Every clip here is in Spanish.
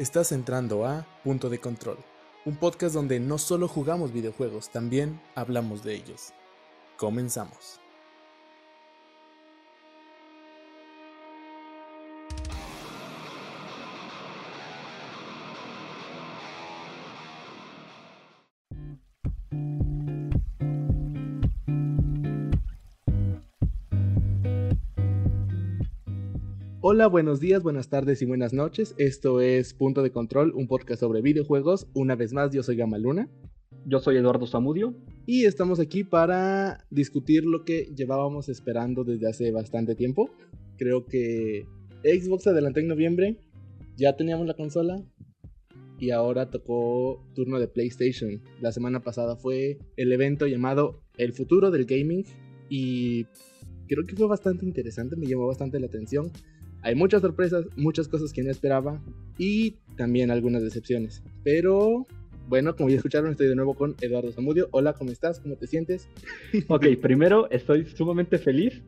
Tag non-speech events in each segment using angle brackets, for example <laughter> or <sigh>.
Estás entrando a Punto de Control, un podcast donde no solo jugamos videojuegos, también hablamos de ellos. Comenzamos. Hola, buenos días, buenas tardes y buenas noches. Esto es Punto de Control, un podcast sobre videojuegos. Una vez más, yo soy Gamaluna. Yo soy Eduardo Zamudio. Y estamos aquí para discutir lo que llevábamos esperando desde hace bastante tiempo. Creo que Xbox adelantó en noviembre, ya teníamos la consola y ahora tocó turno de PlayStation. La semana pasada fue el evento llamado El futuro del gaming y creo que fue bastante interesante, me llamó bastante la atención. Hay muchas sorpresas, muchas cosas que no esperaba y también algunas decepciones. Pero bueno, como ya escucharon, estoy de nuevo con Eduardo Zamudio. Hola, ¿cómo estás? ¿Cómo te sientes? <laughs> Ok, primero estoy sumamente feliz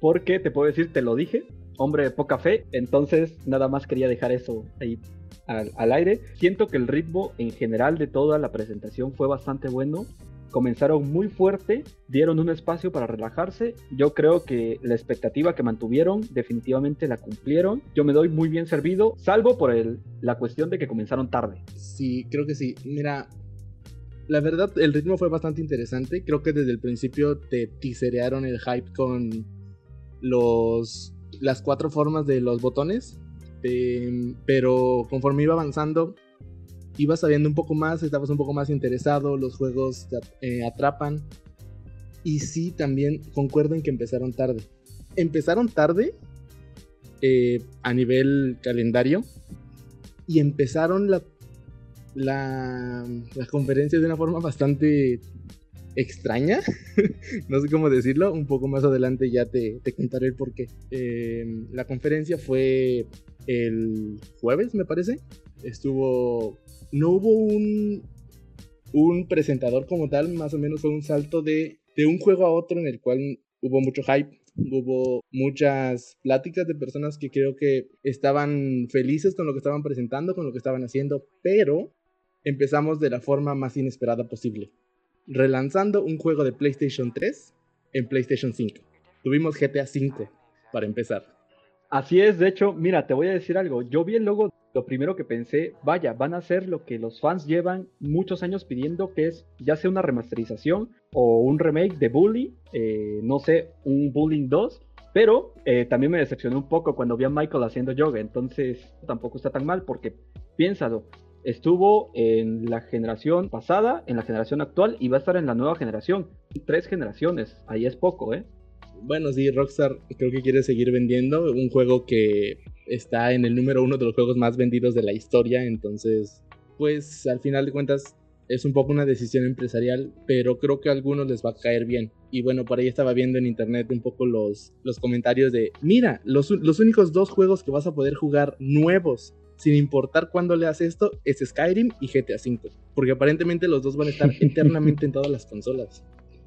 porque te puedo decir, te lo dije, hombre de poca fe, entonces nada más quería dejar eso ahí al, al aire. Siento que el ritmo en general de toda la presentación fue bastante bueno comenzaron muy fuerte, dieron un espacio para relajarse. Yo creo que la expectativa que mantuvieron definitivamente la cumplieron. Yo me doy muy bien servido, salvo por el, la cuestión de que comenzaron tarde. Sí, creo que sí. Mira, la verdad el ritmo fue bastante interesante. Creo que desde el principio te tiserearon el hype con los las cuatro formas de los botones. Eh, pero conforme iba avanzando, ibas sabiendo un poco más, estabas un poco más interesado, los juegos te eh, atrapan. Y sí, también concuerdo en que empezaron tarde. Empezaron tarde eh, a nivel calendario y empezaron la, la, la conferencia de una forma bastante extraña, <laughs> no sé cómo decirlo, un poco más adelante ya te, te contaré el porqué. Eh, la conferencia fue el jueves, me parece. Estuvo no hubo un, un presentador como tal, más o menos fue un salto de, un juego a otro en el cual hubo mucho hype, hubo muchas pláticas de personas que creo que estaban felices con lo que estaban presentando, con lo que estaban haciendo, pero empezamos de la forma más inesperada posible, relanzando un juego de PlayStation 3 en PlayStation 5. Tuvimos GTA 5 para empezar. Así es, de hecho, mira, te voy a decir algo. Yo vi el logo lo primero que pensé, vaya, van a hacer lo que los fans llevan muchos años pidiendo, que es ya sea una remasterización o un remake de Bully, eh, no sé, un Bullying 2. Pero eh, también me decepcionó un poco cuando vi a Michael haciendo yoga, entonces tampoco está tan mal porque piénsalo, estuvo en la generación pasada, en la generación actual y va a estar en la nueva generación. Tres generaciones, ahí es poco, ¿eh? Bueno, sí, Rockstar creo que quiere seguir vendiendo un juego que está en el número uno de los juegos más vendidos de la historia, entonces, pues al final de cuentas es un poco una decisión empresarial, pero creo que a algunos les va a caer bien. Y bueno, por ahí estaba viendo en internet un poco los, los comentarios de, mira, los, los únicos dos juegos que vas a poder jugar nuevos sin importar cuándo leas esto, es Skyrim y GTA V. Porque aparentemente los dos van a estar <laughs> eternamente en todas las consolas.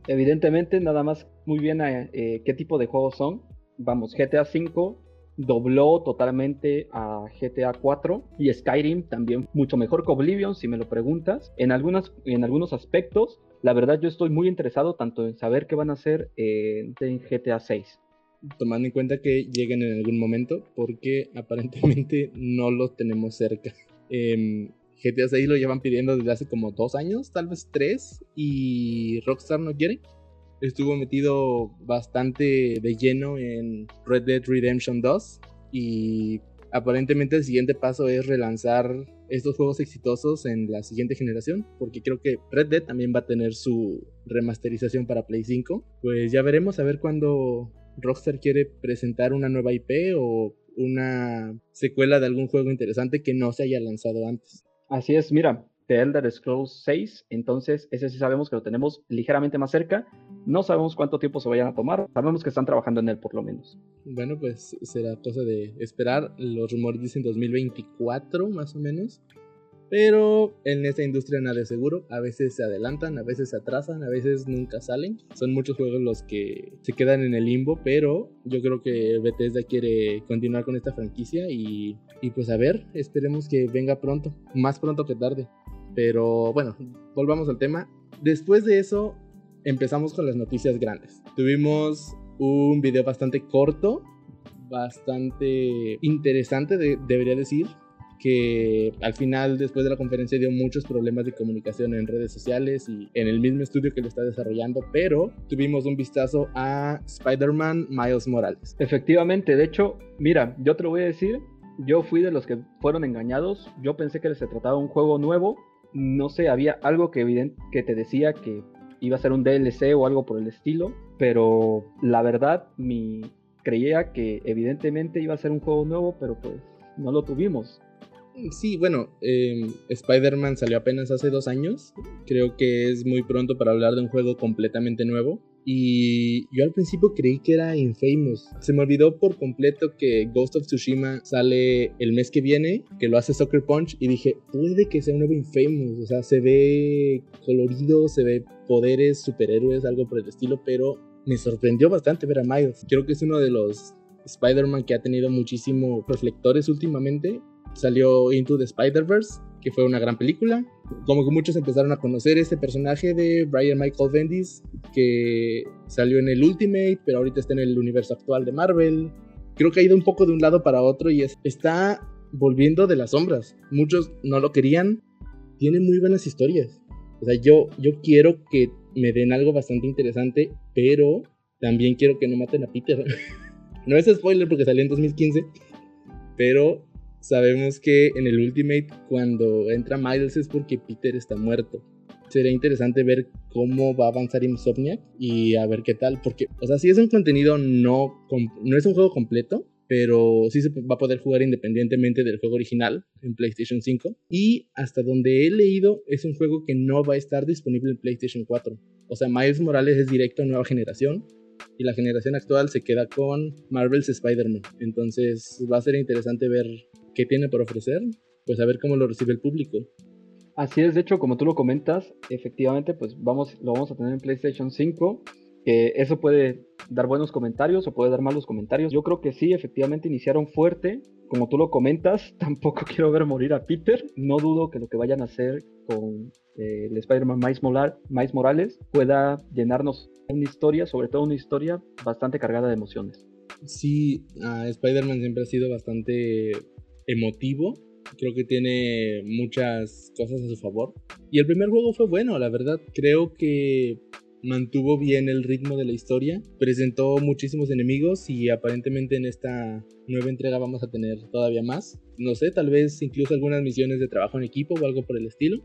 Evidentemente, nada más muy bien eh, qué tipo de juegos son. Vamos, GTA V dobló totalmente a GTA 4 y Skyrim también mucho mejor que Oblivion si me lo preguntas. En algunas en algunos aspectos la verdad yo estoy muy interesado tanto en saber qué van a hacer en GTA 6 tomando en cuenta que lleguen en algún momento porque <laughs> aparentemente no lo tenemos cerca. Eh, GTA 6 lo llevan pidiendo desde hace como dos años tal vez tres y Rockstar no quiere estuvo metido bastante de lleno en Red Dead Redemption 2 y aparentemente el siguiente paso es relanzar estos juegos exitosos en la siguiente generación, porque creo que Red Dead también va a tener su remasterización para Play 5. Pues ya veremos a ver cuándo Rockstar quiere presentar una nueva IP o una secuela de algún juego interesante que no se haya lanzado antes. Así es, mira, The Elder Scrolls 6, entonces ese sí sabemos que lo tenemos ligeramente más cerca. No sabemos cuánto tiempo se vayan a tomar, sabemos que están trabajando en él por lo menos. Bueno, pues será cosa de esperar. Los rumores dicen 2024 más o menos. Pero en esta industria nada es seguro. A veces se adelantan, a veces se atrasan, a veces nunca salen. Son muchos juegos los que se quedan en el limbo, pero yo creo que Bethesda quiere continuar con esta franquicia y, y pues a ver, esperemos que venga pronto, más pronto que tarde. Pero bueno, volvamos al tema. Después de eso, empezamos con las noticias grandes. Tuvimos un video bastante corto, bastante interesante, debería decir, que al final, después de la conferencia, dio muchos problemas de comunicación en redes sociales y en el mismo estudio que lo está desarrollando, pero tuvimos un vistazo a Spider-Man Miles Morales. Efectivamente, de hecho, mira, yo te lo voy a decir, yo fui de los que fueron engañados, yo pensé que se trataba de un juego nuevo, no sé, había algo que, evidente, que te decía que iba a ser un DLC o algo por el estilo, pero la verdad, mi creía que evidentemente iba a ser un juego nuevo, pero pues no lo tuvimos. Sí, bueno, em, Spider-Man salió apenas hace dos años. Creo que es muy pronto para hablar de un juego completamente nuevo. Y yo al principio creí que era Infamous. Se me olvidó por completo que Ghost of Tsushima sale el mes que viene, que lo hace Soccer Punch, y dije, puede que sea un nuevo Infamous. O sea, se ve colorido, se ve poderes, superhéroes, algo por el estilo, pero me sorprendió bastante ver a Miles. Creo que es uno de los Spider-Man que ha tenido muchísimos reflectores últimamente salió Into the Spider-Verse, que fue una gran película. Como que muchos empezaron a conocer este personaje de Brian Michael Bendis, que salió en el Ultimate, pero ahorita está en el universo actual de Marvel. Creo que ha ido un poco de un lado para otro y está volviendo de las sombras. Muchos no lo querían. Tiene muy buenas historias. O sea, yo, yo quiero que me den algo bastante interesante, pero también quiero que no maten a Peter. <laughs> no es spoiler porque salió en 2015, pero sabemos que en el Ultimate cuando entra Miles es porque Peter está muerto. Sería interesante ver cómo va a avanzar Insomniac y a ver qué tal, porque, o sea, sí es un contenido no, no es un juego completo, pero sí se va a poder jugar independientemente del juego original en PlayStation 5. Y hasta donde he leído, es un juego que no va a estar disponible en PlayStation 4. O sea, Miles Morales es directo a nueva generación y la generación actual se queda con Marvel's Spider-Man. Entonces va a ser interesante ver qué tiene para ofrecer, pues a ver cómo lo recibe el público. Así es, de hecho, como tú lo comentas, efectivamente, pues vamos, lo vamos a tener en PlayStation 5, que eso puede dar buenos comentarios o puede dar malos comentarios. Yo creo que sí, efectivamente iniciaron fuerte, como tú lo comentas, <laughs> tampoco quiero ver morir a Peter, no dudo que lo que vayan a hacer con eh, el Spider-Man Miles Morales pueda llenarnos una historia, sobre todo una historia bastante cargada de emociones. Sí, Spider-Man siempre ha sido bastante emotivo. Creo que tiene muchas cosas a su favor. Y el primer juego fue bueno, la verdad. Creo que mantuvo bien el ritmo de la historia. Presentó muchísimos enemigos y aparentemente en esta nueva entrega vamos a tener todavía más. No sé, tal vez incluso algunas misiones de trabajo en equipo o algo por el estilo.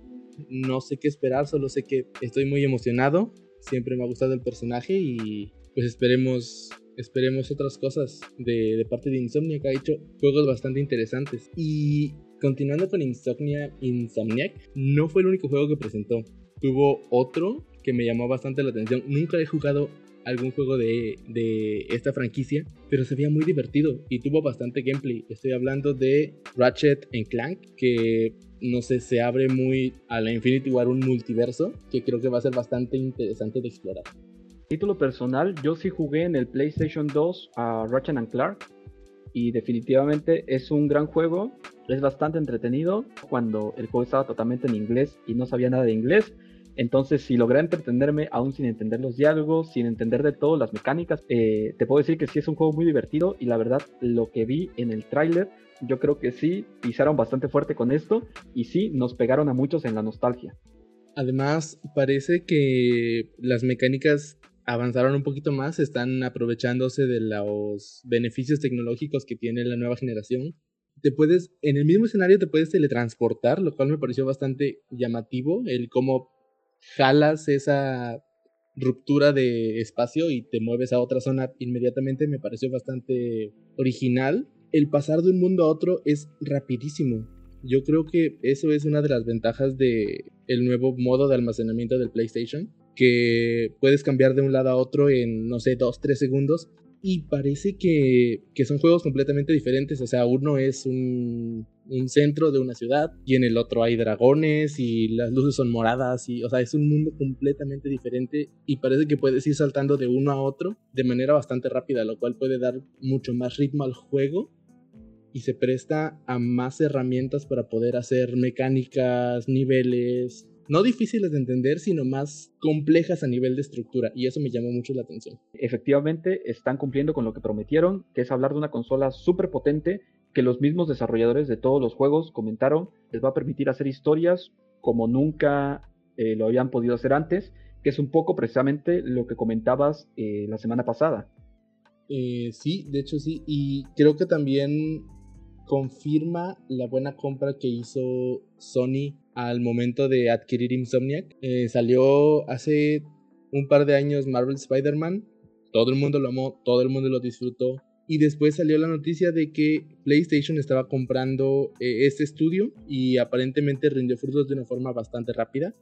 No sé qué esperar, solo sé que estoy muy emocionado. Siempre me ha gustado el personaje y pues esperemos esperemos otras cosas de, parte de Insomniac. Ha hecho juegos bastante interesantes. Y continuando con Insomnia, Insomniac, no fue el único juego que presentó. Tuvo otro que me llamó bastante la atención. Nunca he jugado algún juego de, de, esta franquicia, pero se veía muy divertido y tuvo bastante gameplay. Estoy hablando de Ratchet Clank, que no sé, se abre muy a la Infinity War un multiverso que creo que va a ser bastante interesante de explorar título personal, yo sí jugué en el PlayStation 2 a Ratchet and Clark y definitivamente es un gran juego, es bastante entretenido cuando el juego estaba totalmente en inglés y no sabía nada de inglés. Entonces, si logré entretenerme aún sin entender los diálogos, sin entender de todo las mecánicas, eh, te puedo decir que sí es un juego muy divertido y la verdad lo que vi en el tráiler, yo creo que sí pisaron bastante fuerte con esto y sí nos pegaron a muchos en la nostalgia. Además, parece que las mecánicas avanzaron un poquito más, están aprovechándose de los beneficios tecnológicos que tiene la nueva generación. Te puedes, en el mismo escenario te puedes teletransportar, lo cual me pareció bastante llamativo, el cómo jalas esa ruptura de espacio y te mueves a otra zona inmediatamente me pareció bastante original. El pasar de un mundo a otro es rapidísimo. Yo creo que eso es una de las ventajas de el nuevo modo de almacenamiento del PlayStation que puedes cambiar de un lado a otro en, no sé, 2, 3 segundos. Y parece que, que, son juegos completamente diferentes. O sea, uno es un, un, centro de una ciudad y en el otro hay dragones y las luces son moradas. Y, o sea, es un mundo completamente diferente y parece que puedes ir saltando de uno a otro de manera bastante rápida, lo cual puede dar mucho más ritmo al juego y se presta a más herramientas para poder hacer mecánicas, niveles, no difíciles de entender, sino más complejas a nivel de estructura, y eso me llamó mucho la atención. Efectivamente, están cumpliendo con lo que prometieron, que es hablar de una consola súper potente que los mismos desarrolladores de todos los juegos comentaron les va a permitir hacer historias como nunca eh, lo habían podido hacer antes, que es un poco precisamente lo que comentabas eh, la semana pasada. Eh, sí, de hecho sí, y creo que también confirma la buena compra que hizo Sony al momento de adquirir Insomniac. Eh, salió hace un par de años Marvel Spider-Man. Todo el mundo lo amó, todo el mundo lo disfrutó. Y después salió la noticia de que PlayStation estaba comprando eh, este estudio y aparentemente rindió frutos de una forma bastante rápida.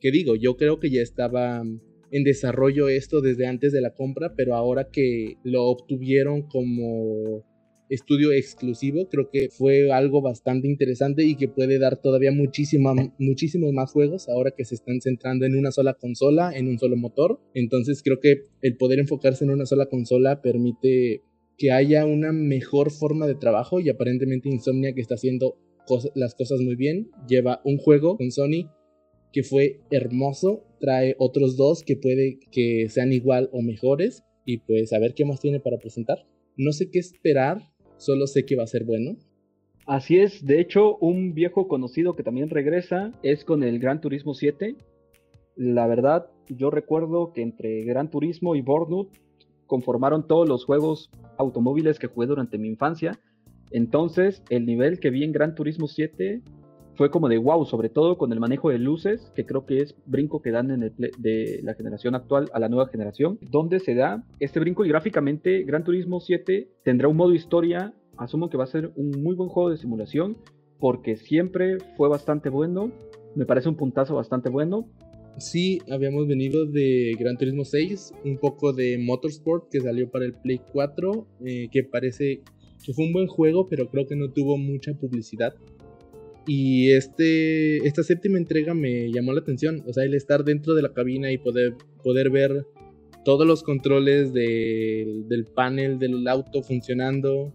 Que digo, yo creo que ya estaba en desarrollo esto desde antes de la compra, pero ahora que lo obtuvieron como estudio exclusivo. Creo que fue algo bastante interesante y que puede dar todavía muchísimo, muchísimos más juegos ahora que se están centrando en una sola consola, en un solo motor. Entonces creo que el poder enfocarse en una sola consola permite que haya una mejor forma de trabajo y aparentemente Insomnia que está haciendo las cosas muy bien. Lleva un juego con Sony que fue hermoso, trae otros dos que puede que sean igual o mejores y pues a ver qué más tiene para presentar. No sé qué esperar, solo sé que va a ser bueno. Así es, de hecho, un viejo conocido que también regresa es con el Gran Turismo 7. La verdad, yo recuerdo que entre Gran Turismo y Burnout conformaron todos los juegos automóviles que jugué durante mi infancia. Entonces, el nivel que vi en Gran Turismo 7 fue como de wow, sobre todo con el manejo de luces, que creo que es brinco que dan en el de la generación actual a la nueva generación, donde se da este brinco y gráficamente Gran Turismo 7 tendrá un modo historia, asumo que va a ser un muy buen juego de simulación, porque siempre fue bastante bueno, me parece un puntazo bastante bueno. Sí, habíamos venido de Gran Turismo 6, un poco de Motorsport que salió para el Play 4, eh, que parece que fue un buen juego, pero creo que no tuvo mucha publicidad. Y este, esta séptima entrega me llamó la atención. O sea, el estar dentro de la cabina y poder, poder ver todos los controles del panel del auto funcionando,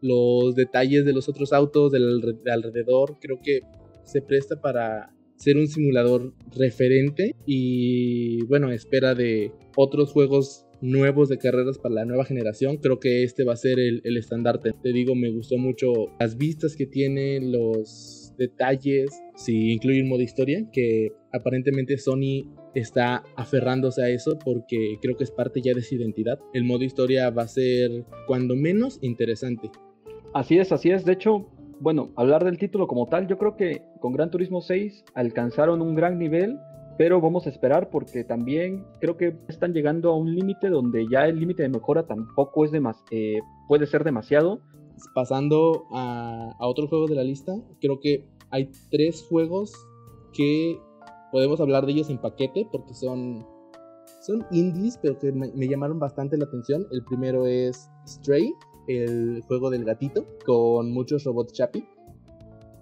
los detalles de los otros autos del, alrededor, creo que se presta para ser un simulador referente y bueno, espera de otros juegos nuevos de carreras para la nueva generación. Creo que este va a ser el, el estandarte. Te digo, me gustó mucho las vistas que tiene, los detalles, si incluye un modo historia, que aparentemente Sony está aferrándose a eso porque creo que es parte ya de su identidad. El modo historia va a ser cuando menos interesante. Así es, así es. De hecho, bueno, hablar del título como tal, yo creo que con Gran Turismo 6 alcanzaron un gran nivel, pero vamos a esperar porque también creo que están llegando a un límite donde ya el límite de mejora tampoco es demas eh, puede ser demasiado pasando a, a otro juego de la lista, creo que hay tres juegos que podemos hablar de ellos en paquete porque son, son indies, pero que me, llamaron bastante la atención. El primero es Stray, el juego del gatito, con muchos robots chapi.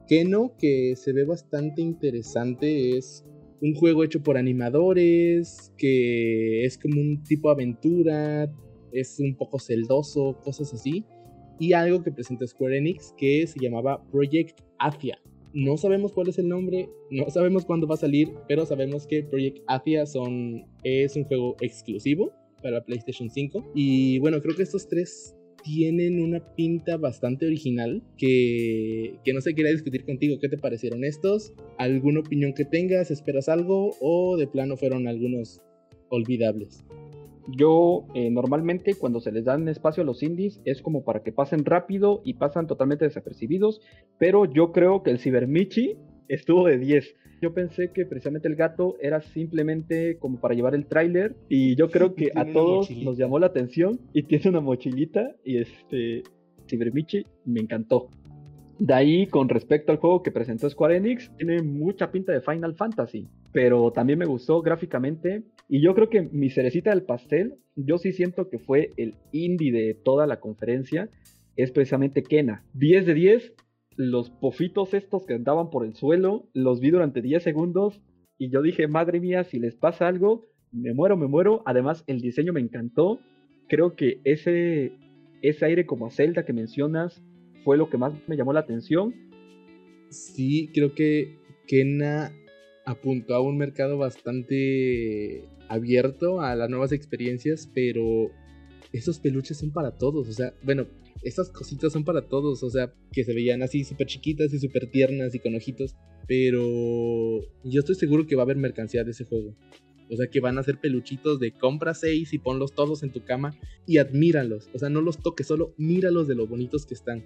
Keno, que se ve bastante interesante, es un juego hecho por animadores, que es como un tipo aventura, es un poco celdoso, cosas así y algo que presenta Square Enix que se llamaba Project Athia. No sabemos cuál es el nombre, no sabemos cuándo va a salir, pero sabemos que Project Athia son, es un juego exclusivo para PlayStation 5. Y bueno, creo que estos tres tienen una pinta bastante original que, que no sé, quería discutir contigo. ¿Qué te parecieron estos? ¿Alguna opinión que tengas? ¿Esperas algo? ¿O de plano fueron algunos olvidables? Yo eh, normalmente cuando se les dan espacio a los indies es como para que pasen rápido y pasan totalmente desapercibidos, pero yo creo que el Cybermichi estuvo de 10. Yo pensé que precisamente el gato era simplemente como para llevar el tráiler y yo <laughs> creo que a todos nos llamó la atención y tiene una mochilita y este Cybermichi me encantó. De ahí, con respecto al juego que presentó Square Enix, tiene mucha pinta de Final Fantasy. Pero también me gustó gráficamente. Y yo creo que mi cerecita del pastel, yo sí siento que fue el indie de toda la conferencia, es precisamente Kena. 10 de 10, los pofitos estos que andaban por el suelo, los vi durante 10 segundos y yo dije, madre mía, si les pasa algo, me muero, me muero. Además, el diseño me encantó. Creo que ese, ese aire como a Zelda que mencionas fue lo que más me llamó la atención. Sí, creo que Kena apuntó a un mercado bastante abierto a las nuevas experiencias, pero esos peluches son para todos. O sea, bueno, esas cositas son para todos. O sea, que se veían así súper chiquitas y súper tiernas y con ojitos. Pero yo estoy seguro que va a haber mercancía de ese juego. O sea, que van a ser peluchitos de compra 6 y ponlos todos en tu cama y admíralos. O sea, no los toques, solo míralos de lo bonitos que están.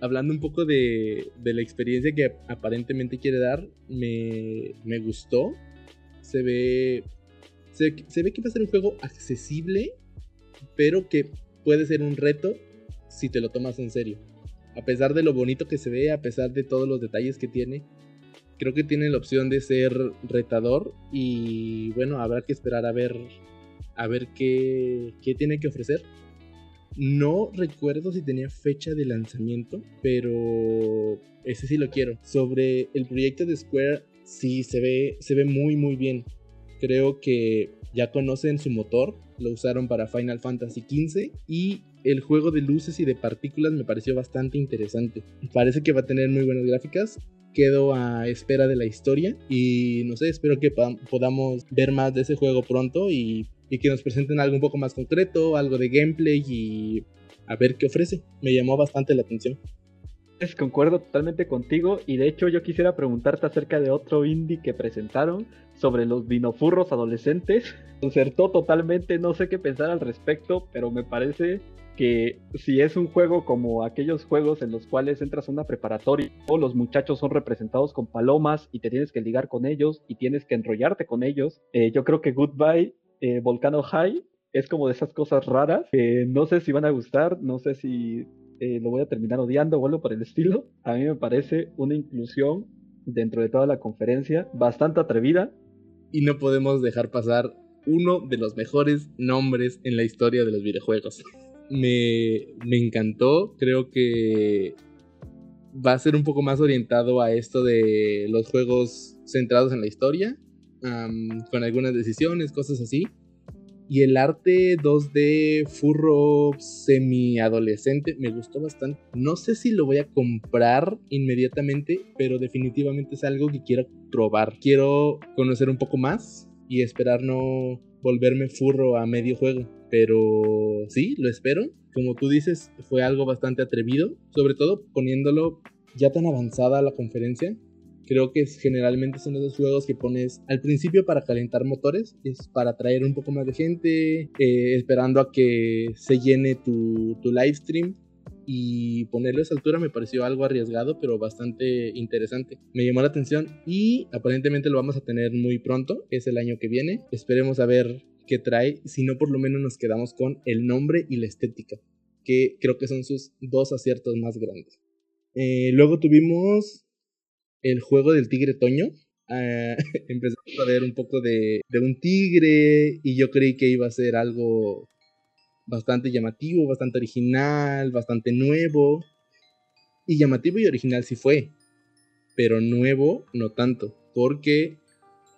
Hablando un poco de, la experiencia que aparentemente quiere dar, me, me gustó. Se ve, se, se ve que va a ser un juego accesible, pero que puede ser un reto si te lo tomas en serio. A pesar de lo bonito que se ve, a pesar de todos los detalles que tiene, creo que tiene la opción de ser retador y bueno, habrá que esperar a ver a ver qué, qué tiene que ofrecer. No recuerdo si tenía fecha de lanzamiento, pero ese sí lo quiero. Sobre el proyecto de Square, sí se ve, se ve muy muy bien. Creo que ya conocen su motor, lo usaron para Final Fantasy XV y el juego de luces y de partículas me pareció bastante interesante. Parece que va a tener muy buenas gráficas quedo a espera de la historia y no sé, espero que podamos ver más de ese juego pronto y, que nos presenten algo un poco más concreto, algo de gameplay y a ver qué ofrece. Me llamó bastante la atención. Es, concuerdo totalmente contigo y de hecho yo quisiera preguntarte acerca de otro indie que presentaron sobre los vinofurros adolescentes. <laughs> Concertó totalmente, no sé qué pensar al respecto, pero me parece que si es un juego como aquellos juegos en los cuales entras a una preparatoria, o los muchachos son representados con palomas y te tienes que ligar con ellos y tienes que enrollarte con ellos, eh, yo creo que Goodbye eh, Volcano High es como de esas cosas raras no sé si van a gustar, no sé si eh, lo voy a terminar odiando o algo por el estilo. A mí me parece una inclusión dentro de toda la conferencia bastante atrevida. Y no podemos dejar pasar uno de los mejores nombres en la historia de los videojuegos <laughs> me, encantó. Creo que va a ser un poco más orientado a esto de los juegos centrados en la historia, con algunas decisiones, cosas así. Y el arte 2D furro semi-adolescente me gustó bastante. No sé si lo voy a comprar inmediatamente, pero definitivamente es algo que quiero probar. Quiero conocer un poco más y esperar no volverme furro a medio juego. Pero sí, lo espero. Como tú dices, fue algo bastante atrevido, sobre todo poniéndolo ya tan avanzada la conferencia. Creo que generalmente son esos juegos que pones al principio para calentar motores, es para atraer un poco más de gente, eh, esperando a que se llene tu, tu live stream y ponerlo a esa altura me pareció algo arriesgado, pero bastante interesante. Me llamó la atención y aparentemente lo vamos a tener muy pronto, es el año que viene. Esperemos a ver qué trae, si no por lo menos nos quedamos con el nombre y la estética, que creo que son sus dos aciertos más grandes. Eh, luego tuvimos el juego del tigre Toño. Uh, <laughs> empezamos a ver un poco de, de un tigre y yo creí que iba a ser algo bastante llamativo, bastante original, bastante nuevo. Y llamativo y original sí fue, pero nuevo no tanto, porque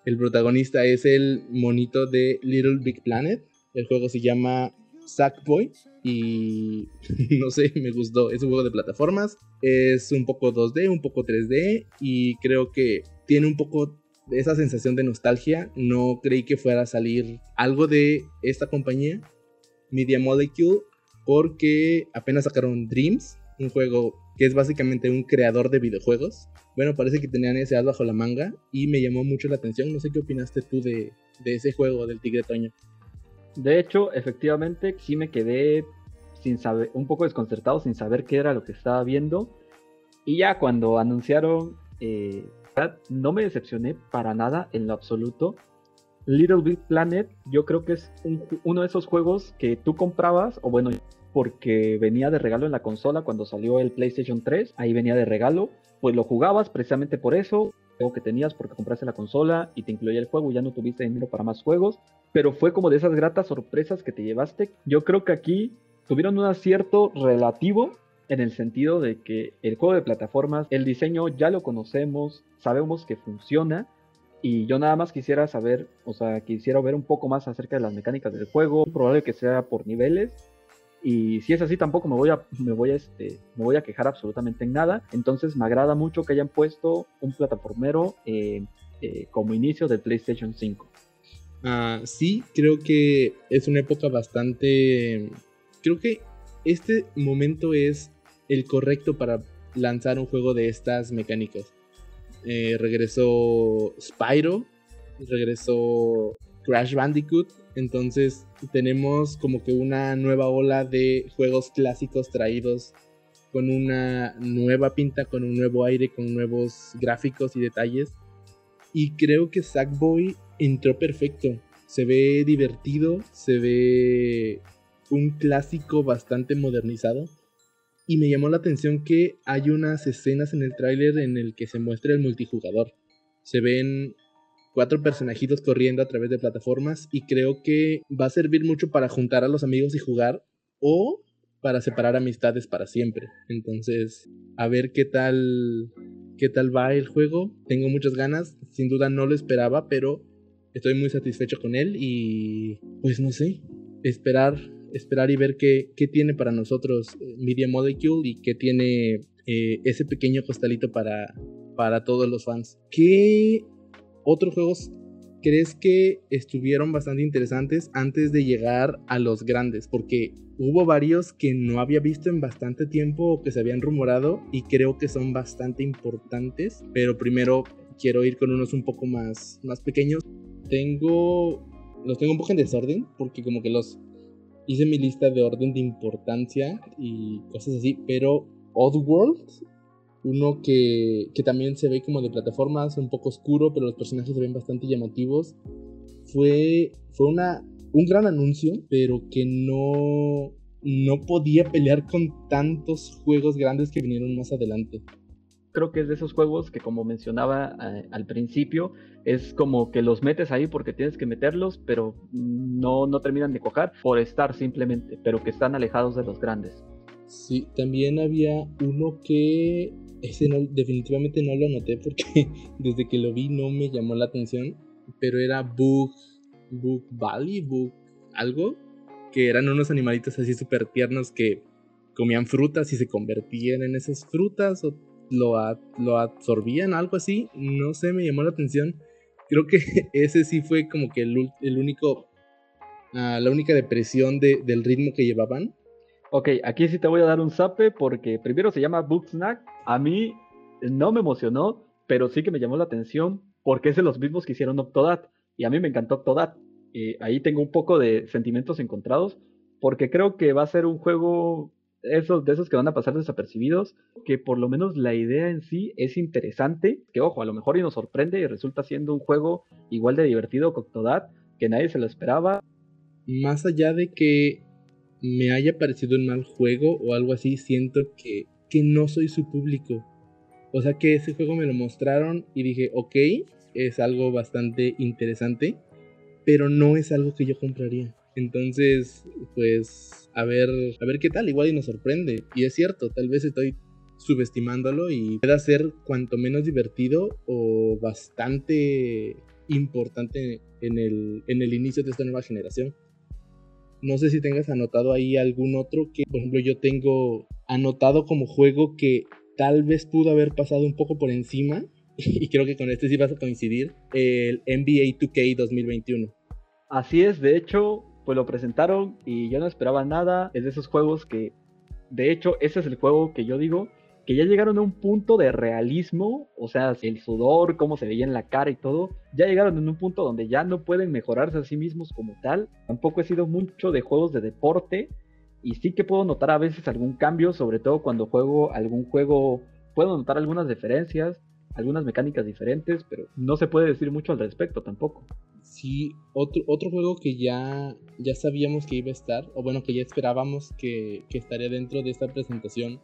el protagonista es el monito de Little Big Planet. El juego se llama Sackboy y <laughs> no sé, me gustó. Es un juego de plataformas, es un poco 2D, un poco 3D y creo que tiene un poco de esa sensación de nostalgia. No creí que fuera a salir algo de esta compañía, Media Molecule porque apenas sacaron Dreams, un juego que es básicamente un creador de videojuegos. Bueno, parece que tenían ese as bajo la manga y me llamó mucho la atención. No sé qué opinaste tú de, ese juego del Tigre Toño. De hecho, efectivamente, sí me quedé sin saber, un poco desconcertado, sin saber qué era lo que estaba viendo. Y ya cuando anunciaron, eh, no me decepcioné para nada en lo absoluto. Little Big Planet, yo creo que es uno de esos juegos que tú comprabas, o bueno, porque venía de regalo en la consola cuando salió el PlayStation 3, ahí venía de regalo, pues lo jugabas precisamente por eso, que tenías porque compraste la consola y te incluía el juego y ya no tuviste dinero para más juegos, pero fue como de esas gratas sorpresas que te llevaste. Yo creo que aquí tuvieron un acierto relativo en el sentido de que el juego de plataformas, el diseño ya lo conocemos, sabemos que funciona y yo nada más quisiera saber, o sea, quisiera ver un poco más acerca de las mecánicas del juego, probable que sea por niveles y si es así, tampoco me voy a, me voy a, este, me voy a quejar absolutamente en nada. Entonces me agrada mucho que hayan puesto un plataformero eh, eh, como inicio del PlayStation 5. Ah, sí, creo que es una época bastante... Creo que este momento es el correcto para lanzar un juego de estas mecánicas. Eh, regresó Spyro, regresó Crash Bandicoot, entonces tenemos como que una nueva ola de juegos clásicos traídos con una nueva pinta, con un nuevo aire, con nuevos gráficos y detalles. Y creo que Sackboy entró perfecto. Se ve divertido, se ve un clásico bastante modernizado. Y me llamó la atención que hay unas escenas en el tráiler en el que se muestra el multijugador. Se ven cuatro personajitos corriendo a través de plataformas y creo que va a servir mucho para juntar a los amigos y jugar o para separar amistades para siempre. Entonces, a ver qué tal qué tal va el juego. Tengo muchas ganas, sin duda no lo esperaba, pero estoy muy satisfecho con él y pues no sé, esperar esperar y ver qué, qué tiene para nosotros eh, Media Molecule y qué tiene eh, ese pequeño costalito para, para todos los fans. ¿Qué otros juegos crees que estuvieron bastante interesantes antes de llegar a los grandes? Porque hubo varios que no había visto en bastante tiempo o que se habían rumorado y creo que son bastante importantes. Pero primero quiero ir con unos un poco más, más pequeños. Tengo... Los tengo un poco en desorden porque como que los hice mi lista de orden de importancia y cosas así. Pero Oddworld uno que, también se ve como de plataformas, un poco oscuro, pero los personajes se ven bastante llamativos. Fue, fue una, un gran anuncio, pero que no, no podía pelear con tantos juegos grandes que vinieron más adelante. Creo que es de esos juegos que como mencionaba eh, al principio, es como que los metes ahí porque tienes que meterlos, pero no, no terminan de cojar por estar simplemente, pero que están alejados de los grandes. Sí, también había uno que ese no, definitivamente no lo noté porque <laughs> desde que lo vi no me llamó la atención. Pero era Book, Book Valley, Book algo. Que eran unos animalitos así súper tiernos que comían frutas y se convertían en esas frutas o lo, lo absorbían, algo así. No sé, me llamó la atención. Creo que <laughs> ese sí fue como que el, el único, ah, la única depresión de, del ritmo que llevaban. Ok, aquí sí te voy a dar un zape porque primero se llama Book Snack. A mí no me emocionó, pero sí que me llamó la atención porque es de los mismos que hicieron Octodad. Y a mí me encantó Octodad. ahí tengo un poco de sentimientos encontrados porque creo que va a ser un juego esos, de esos que van a pasar desapercibidos, que por lo menos la idea en sí es interesante, que ojo, a lo mejor y nos sorprende y resulta siendo un juego igual de divertido que Octodad, que nadie se lo esperaba. Más allá de que me haya parecido un mal juego o algo así, siento que, que no soy su público. O sea que ese juego me lo mostraron y dije, ok, es algo bastante interesante, pero no es algo que yo compraría. Entonces, pues, a ver, a ver qué tal, igual y nos sorprende. Y es cierto, tal vez estoy subestimándolo y pueda ser cuanto menos divertido o bastante importante en el, en el inicio de esta nueva generación. No sé si tengas anotado ahí algún otro que, por ejemplo, yo tengo anotado como juego que tal vez pudo haber pasado un poco por encima. <laughs> Y creo que con este sí vas a coincidir. El NBA 2K 2021. Así es, de hecho, pues lo presentaron y yo no esperaba nada. Es de esos juegos que, de hecho, ese es el juego que yo digo que ya llegaron a un punto de realismo, o sea, el sudor, cómo se veía en la cara y todo, ya llegaron en un punto donde ya no pueden mejorarse a sí mismos como tal. Tampoco he sido mucho de juegos de deporte y sí que puedo notar a veces algún cambio, sobre todo cuando juego algún juego, puedo notar algunas diferencias, algunas mecánicas diferentes, pero no se puede decir mucho al respecto tampoco. Sí, otro, otro juego que ya, ya sabíamos que iba a estar, o bueno, que ya esperábamos que, que estaría dentro de esta presentación,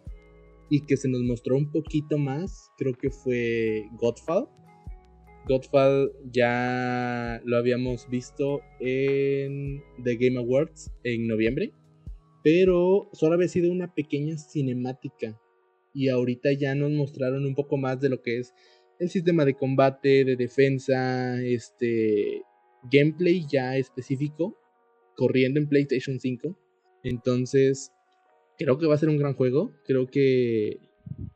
y que se nos mostró un poquito más, creo que fue Godfall. Godfall ya lo habíamos visto en The Game Awards en noviembre, pero solo había sido una pequeña cinemática y ahorita ya nos mostraron un poco más de lo que es el sistema de combate, de defensa, este gameplay ya específico corriendo en PlayStation 5. Entonces, creo que va a ser un gran juego. Creo que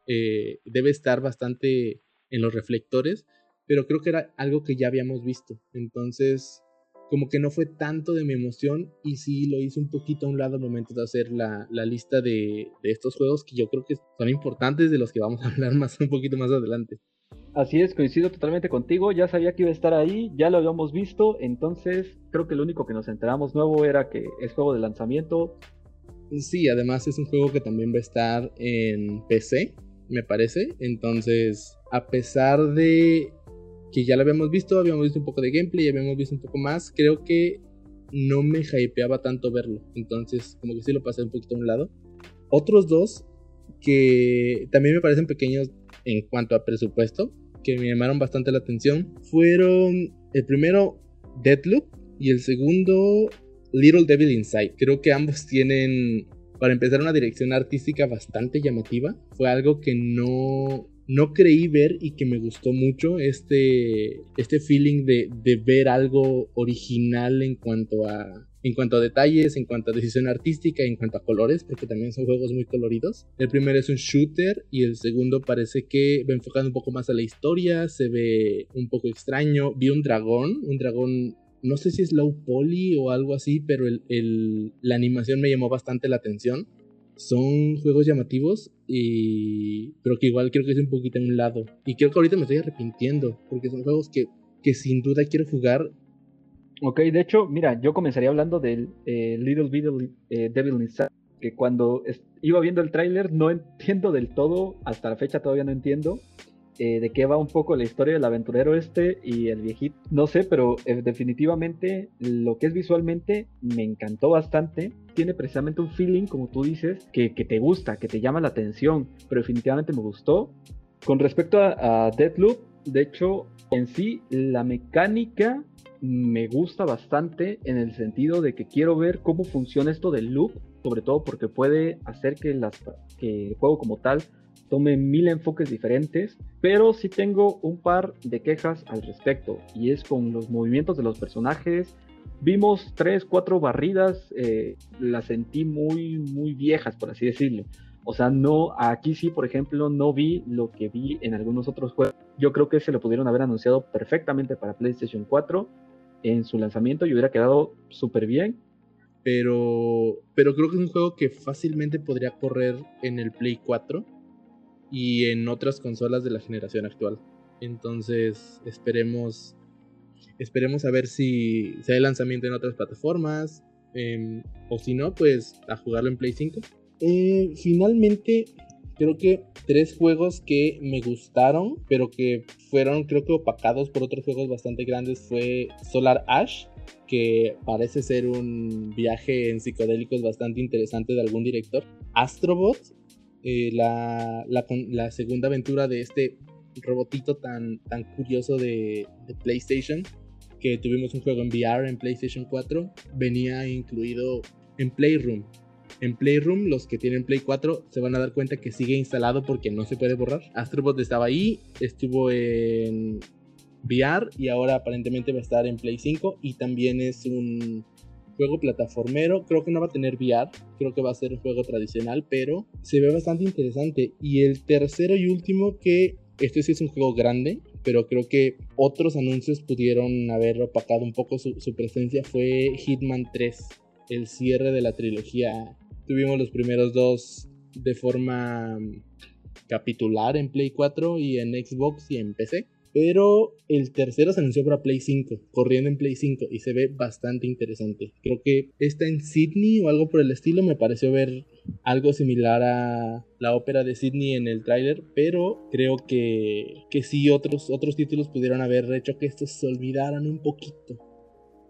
eh, debe estar bastante en los reflectores, pero creo que era algo que ya habíamos visto. Entonces, como que no fue tanto de mi emoción y sí lo hice un poquito a un lado al momento de hacer la, lista de, de, estos juegos que yo creo que son importantes, de los que vamos a hablar <laughs> más un poquito más adelante. Así es, coincido totalmente contigo, ya sabía que iba a estar ahí, ya lo habíamos visto, entonces creo que lo único que nos enteramos nuevo era que es juego de lanzamiento. Sí, además es un juego que también va a estar en PC, me parece, entonces a pesar de que ya lo habíamos visto, habíamos visto un poco de gameplay, habíamos visto un poco más, creo que no me hypeaba tanto verlo, entonces como que sí lo pasé un poquito a un lado. Otros dos que también me parecen pequeños en cuanto a presupuesto, que me llamaron bastante la atención fueron el primero Deadloop y el segundo Little Devil Inside. Creo que ambos tienen, para empezar, una dirección artística bastante llamativa. Fue algo que no, no creí ver y que me gustó mucho. Este, este feeling de, de ver algo original en cuanto a en cuanto a detalles, en cuanto a decisión artística, en cuanto a colores, porque también son juegos muy coloridos. El primero es un shooter y el segundo parece que va enfocando un poco más a la historia, se ve un poco extraño. Vi un dragón, un dragón, no sé si es low poly o algo así, pero el, la animación me llamó bastante la atención. Son juegos llamativos y pero que igual creo que es un poquito a un lado. Y creo que ahorita me estoy arrepintiendo porque son juegos que, que sin duda quiero jugar Ok, de hecho, mira, yo comenzaría hablando del eh, Little Devil, eh, Devil Inside, que cuando iba viendo el tráiler no entiendo del todo, hasta la fecha todavía no entiendo, eh, de qué va un poco la historia del aventurero este y el viejito. No sé, pero definitivamente lo que es visualmente me encantó bastante. Tiene precisamente un feeling, como tú dices, que, te gusta, que te llama la atención, pero definitivamente me gustó. Con respecto a, a Deathloop, de hecho, en sí, la mecánica me gusta bastante en el sentido de que quiero ver cómo funciona esto del loop, sobre todo porque puede hacer que el juego como tal tome mil enfoques diferentes, pero sí tengo un par de quejas al respecto, y es con los movimientos de los personajes. Vimos tres, cuatro barridas, eh, las sentí muy, muy viejas, por así decirlo. O sea, no, aquí sí, por ejemplo, no vi lo que vi en algunos otros juegos. Yo creo que se lo pudieron haber anunciado perfectamente para PlayStation 4 en su lanzamiento y hubiera quedado súper bien. Pero, pero creo que es un juego que fácilmente podría correr en el Play 4 y en otras consolas de la generación actual. Entonces, esperemos esperemos a ver si, si hay lanzamiento en otras plataformas. Em, o si no, pues a jugarlo en Play 5. Eh, finalmente, creo que tres juegos que me gustaron, pero que fueron creo que opacados por otros juegos bastante grandes fue Solar Ash, que parece ser un viaje en psicodélicos bastante interesante de algún director. Astrobot, eh, la, la, segunda aventura de este robotito tan, tan curioso de, de PlayStation, que tuvimos un juego en VR en PlayStation 4, venía incluido en Playroom, en Playroom, los que tienen Play 4 se van a dar cuenta que sigue instalado porque no se puede borrar. Astrobot estaba ahí, estuvo en VR y ahora aparentemente va a estar en Play 5 y también es un juego plataformero. Creo que no va a tener VR, creo que va a ser un juego tradicional, pero se ve bastante interesante. Y el tercero y último que este sí es un juego grande, pero creo que otros anuncios pudieron haber opacado un poco su, su presencia fue Hitman 3, el cierre de la trilogía Tuvimos los primeros dos de forma mm, capitular en Play 4 y en Xbox y en PC. Pero el tercero se anunció para Play 5, corriendo en Play 5 y se ve bastante interesante. Creo que está en Sydney o algo por el estilo. Me pareció ver algo similar a la ópera de Sydney en el tráiler, pero creo que, que sí otros, otros títulos pudieron haber hecho que estos se olvidaran un poquito.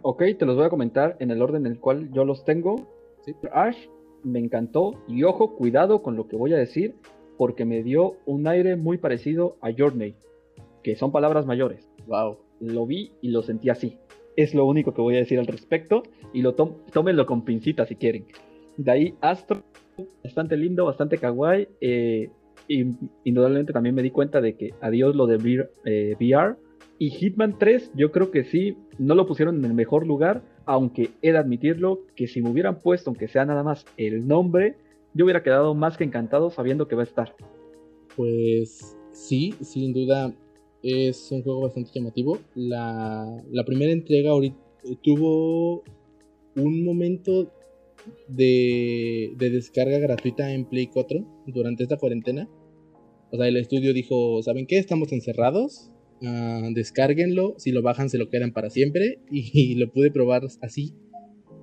Ok, te los voy a comentar en el orden en el cual yo los tengo. ¿Sí? Ash me encantó y ojo, cuidado con lo que voy a decir porque me dio un aire muy parecido a Journey, que son palabras mayores. Wow. Lo vi y lo sentí así. Es lo único que voy a decir al respecto. Y lo tómenlo con pincita si quieren. De ahí Astro, bastante lindo, bastante kawaii. Eh, y indudablemente también me di cuenta de que adiós lo de VR. Eh, y Hitman 3, yo creo que sí, no lo pusieron en el mejor lugar, aunque he de admitirlo que si me hubieran puesto, aunque sea nada más el nombre, yo hubiera quedado más que encantado sabiendo que va a estar. Pues sí, sin duda es un juego bastante llamativo. La, primera entrega ahorita tuvo un momento de, de, descarga gratuita en Play 4 durante esta cuarentena. O sea, el estudio dijo, ¿saben qué? Estamos encerrados. Uh, descárguenlo. Si lo bajan, se lo quedan para siempre. <laughs> y lo pude probar así.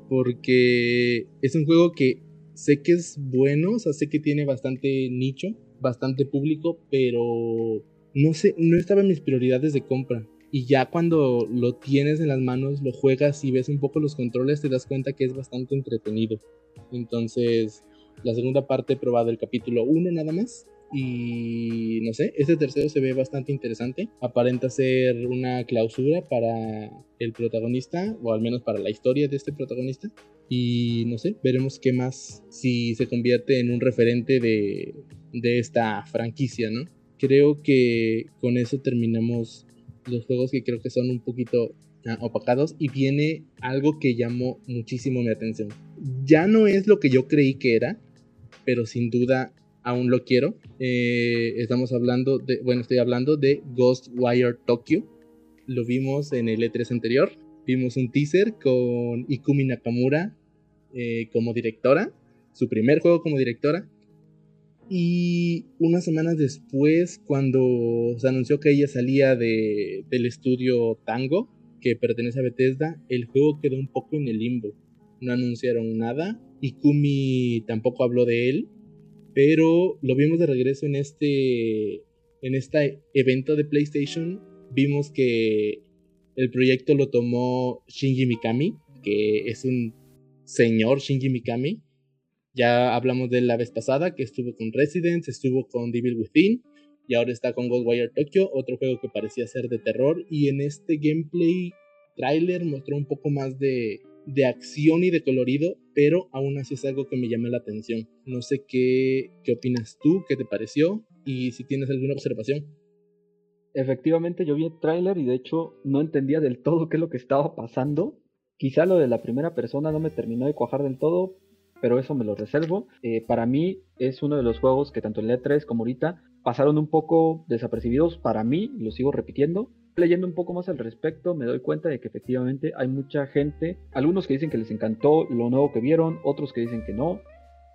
Porque es un juego que sé que es bueno, sé que tiene bastante nicho, bastante público, pero no sé, no estaba en mis prioridades de compra. Y ya cuando lo tienes en las manos, lo juegas y ves un poco los controles, te das cuenta que es bastante entretenido. Entonces, la segunda parte he probado el capítulo 1 nada más. Y no sé, este tercero se ve bastante interesante. Aparenta ser una clausura para el protagonista, o al menos para la historia de este protagonista. Y no sé, veremos qué más si se convierte en un referente de, de esta franquicia, ¿no? Creo que con eso terminamos los juegos que creo que son un poquito ah, opacados y viene algo que llamó muchísimo mi atención. Ya no es lo que yo creí que era, pero sin duda aún lo quiero. Eh, estamos hablando de, bueno, estoy hablando de Ghostwire Tokyo. Lo vimos en el E3 anterior. Vimos un teaser con Ikumi Nakamura eh, como directora, su primer juego como directora. Y unas semanas después, cuando se anunció que ella salía de, del estudio Tango, que pertenece a Bethesda, el juego quedó un poco en el limbo. No anunciaron nada. Ikumi tampoco habló de él pero lo vimos de regreso en este, en este evento de PlayStation. Vimos que el proyecto lo tomó Shinji Mikami, que es un señor Shinji Mikami. Ya hablamos de la vez pasada, que estuvo con Residence, estuvo con Devil Within, y ahora está con Ghostwire Tokyo, otro juego que parecía ser de terror. Y en este gameplay trailer mostró un poco más de, de acción y de colorido, pero aún así es algo que me llama la atención. No sé qué, qué opinas tú, qué te pareció y si tienes alguna observación. Efectivamente, yo vi el tráiler y de hecho no entendía del todo qué es lo que estaba pasando. Quizá lo de la primera persona no me terminó de cuajar del todo, pero eso me lo reservo. Eh, para mí es uno de los juegos que tanto en el E3 como ahorita pasaron un poco desapercibidos para mí, lo sigo repitiendo, leyendo un poco más al respecto, me doy cuenta de que efectivamente hay mucha gente, algunos que dicen que les encantó lo nuevo que vieron, otros que dicen que no.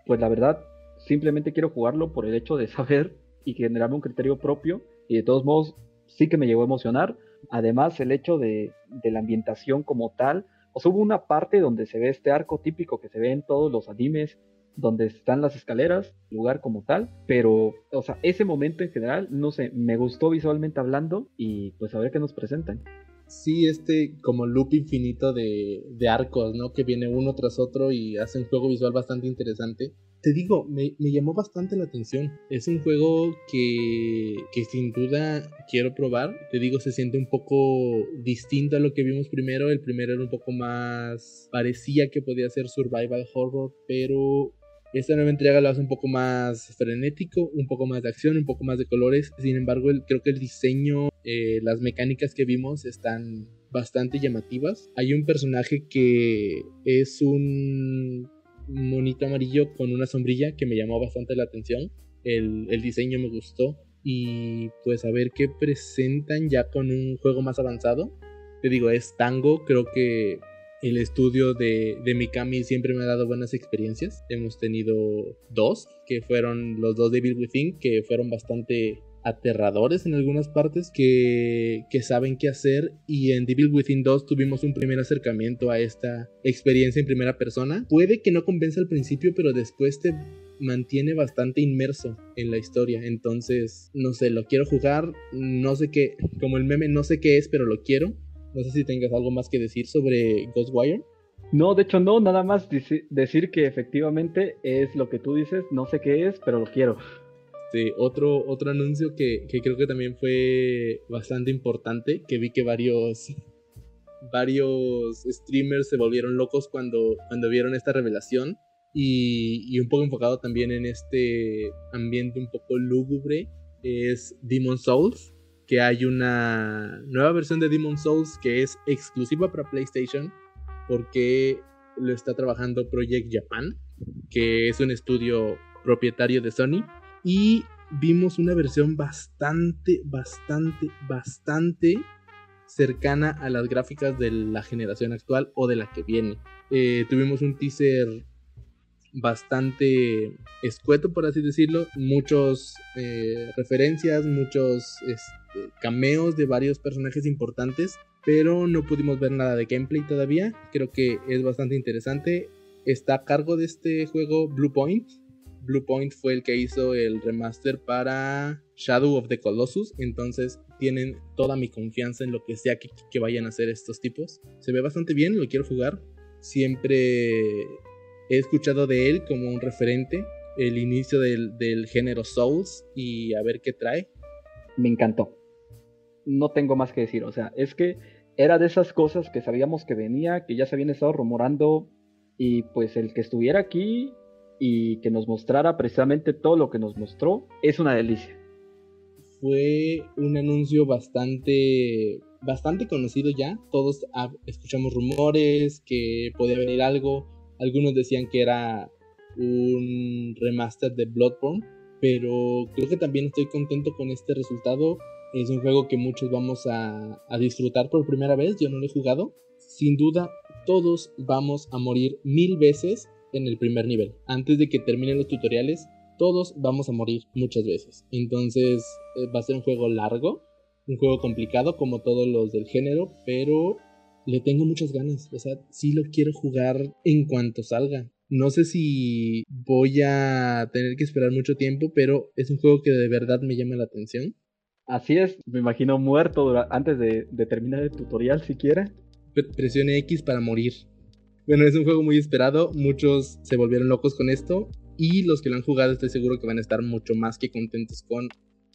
Pues la verdad, simplemente quiero jugarlo por el hecho de <laughs> saber y generarme un criterio propio. Y de todos modos, sí que me llegó a emocionar. Además, el hecho de, de la ambientación como tal. O sea, hubo una parte donde se ve este arco típico que se ve en todos los animes donde están las escaleras, lugar como tal, pero, o sea, ese momento en general, no sé, me gustó visualmente hablando y pues a ver qué nos presentan. Sí, este como loop infinito de, de arcos, ¿no? Que viene uno tras otro y hace un juego visual bastante interesante. Te digo, me, llamó bastante la atención. Es un juego que, que sin duda quiero probar. Te digo, se siente un poco distinto a lo que vimos primero. El primero era un poco más... parecía que podía ser survival horror, pero esta nueva entrega lo hace un poco más frenético, un poco más de acción, un poco más de colores. Sin embargo, creo que el diseño, eh, las mecánicas que vimos están bastante llamativas. Hay un personaje que es un monito amarillo con una sombrilla que me llamó bastante la atención. El, el diseño me gustó. Y pues a ver qué presentan ya con un juego más avanzado. Te digo, es Tango, creo que el estudio de, de, Mikami siempre me ha dado buenas experiencias. Hemos tenido dos, que fueron los dos de Bill Within, que fueron bastante aterradores en algunas partes, que, que saben qué hacer. Y en Devil Within 2 tuvimos un primer acercamiento a esta experiencia en primera persona. Puede que no convenza al principio, pero después te mantiene bastante inmerso en la historia. Entonces, no sé, lo quiero jugar. No sé qué, como el meme, no sé qué es, pero lo quiero. No sé si tengas algo más que decir sobre Ghostwire. No, de hecho no, nada más decir que efectivamente es lo que tú dices, no sé qué es, pero lo quiero. Este, otro, otro anuncio que, que, creo que también fue bastante importante, que vi que varios, <laughs> varios streamers se volvieron locos cuando, cuando vieron esta revelación. Y, y un poco enfocado también en este ambiente un poco lúgubre, es Demon Souls, que hay una nueva versión de Demon Souls que es exclusiva para PlayStation, porque lo está trabajando Project Japan, que es un estudio propietario de Sony. Y vimos una versión bastante, bastante, bastante cercana a las gráficas de la generación actual o de la que viene. Eh, tuvimos un teaser bastante escueto, por así decirlo. Muchos eh, referencias, muchos este, cameos de varios personajes importantes. Pero no pudimos ver nada de gameplay todavía. Creo que es bastante interesante. Está a cargo de este juego Blue Point. Blue Point fue el que hizo el remaster para Shadow of the Colossus. Entonces tienen toda mi confianza en lo que sea que, que vayan a hacer estos tipos. Se ve bastante bien, lo quiero jugar. Siempre he escuchado de él como un referente, el inicio del, del, género Souls y a ver qué trae. Me encantó. No tengo más que decir, o sea, es que era de esas cosas que sabíamos que venía, que ya se habían estado rumorando y pues el que estuviera aquí y que nos mostrara precisamente todo lo que nos mostró es una delicia. Fue un anuncio bastante bastante conocido ya, todos escuchamos rumores que podía venir algo, algunos decían que era un remaster de Bloodborne, pero creo que también estoy contento con este resultado. Es un juego que muchos vamos a, disfrutar por primera vez, yo no lo he jugado. Sin duda, todos vamos a morir mil veces en el primer nivel. Antes de que terminen los tutoriales, todos vamos a morir muchas veces. Entonces eh, va a ser un juego largo, un juego complicado como todos los del género, pero le tengo muchas ganas. O sea, sí lo quiero jugar en cuanto salga. No sé si voy a tener que esperar mucho tiempo, pero es un juego que de verdad me llama la atención. Así es, me imagino muerto antes de, terminar el tutorial siquiera. Presione X para morir. Bueno, es un juego muy esperado, muchos se volvieron locos con esto y los que lo han jugado estoy seguro que van a estar mucho más que contentos con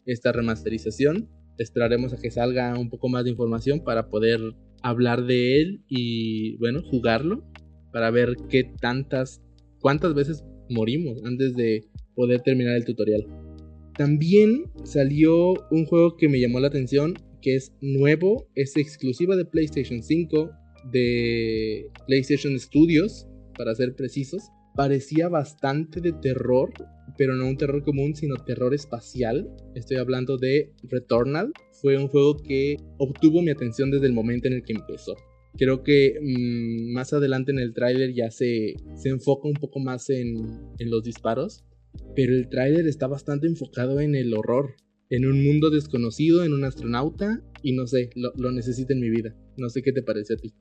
esta remasterización. Esperaremos a que salga un poco más de información para poder hablar de él y bueno, jugarlo para ver qué tantas, cuántas veces morimos antes de poder terminar el tutorial. También salió un juego que me llamó la atención, que es nuevo, es exclusiva de PlayStation 5, de PlayStation Studios, para ser precisos. Parecía bastante de terror, pero no un terror común, sino terror espacial. Estoy hablando de Returnal. Fue un juego que obtuvo mi atención desde el momento en el que empezó. Creo que mmm, más adelante en el tráiler ya se, se, enfoca un poco más en, en los disparos, pero el tráiler está bastante enfocado en el horror, en un mundo desconocido, en un astronauta, y no sé, lo, lo necesito en mi vida. No sé qué te parece a ti.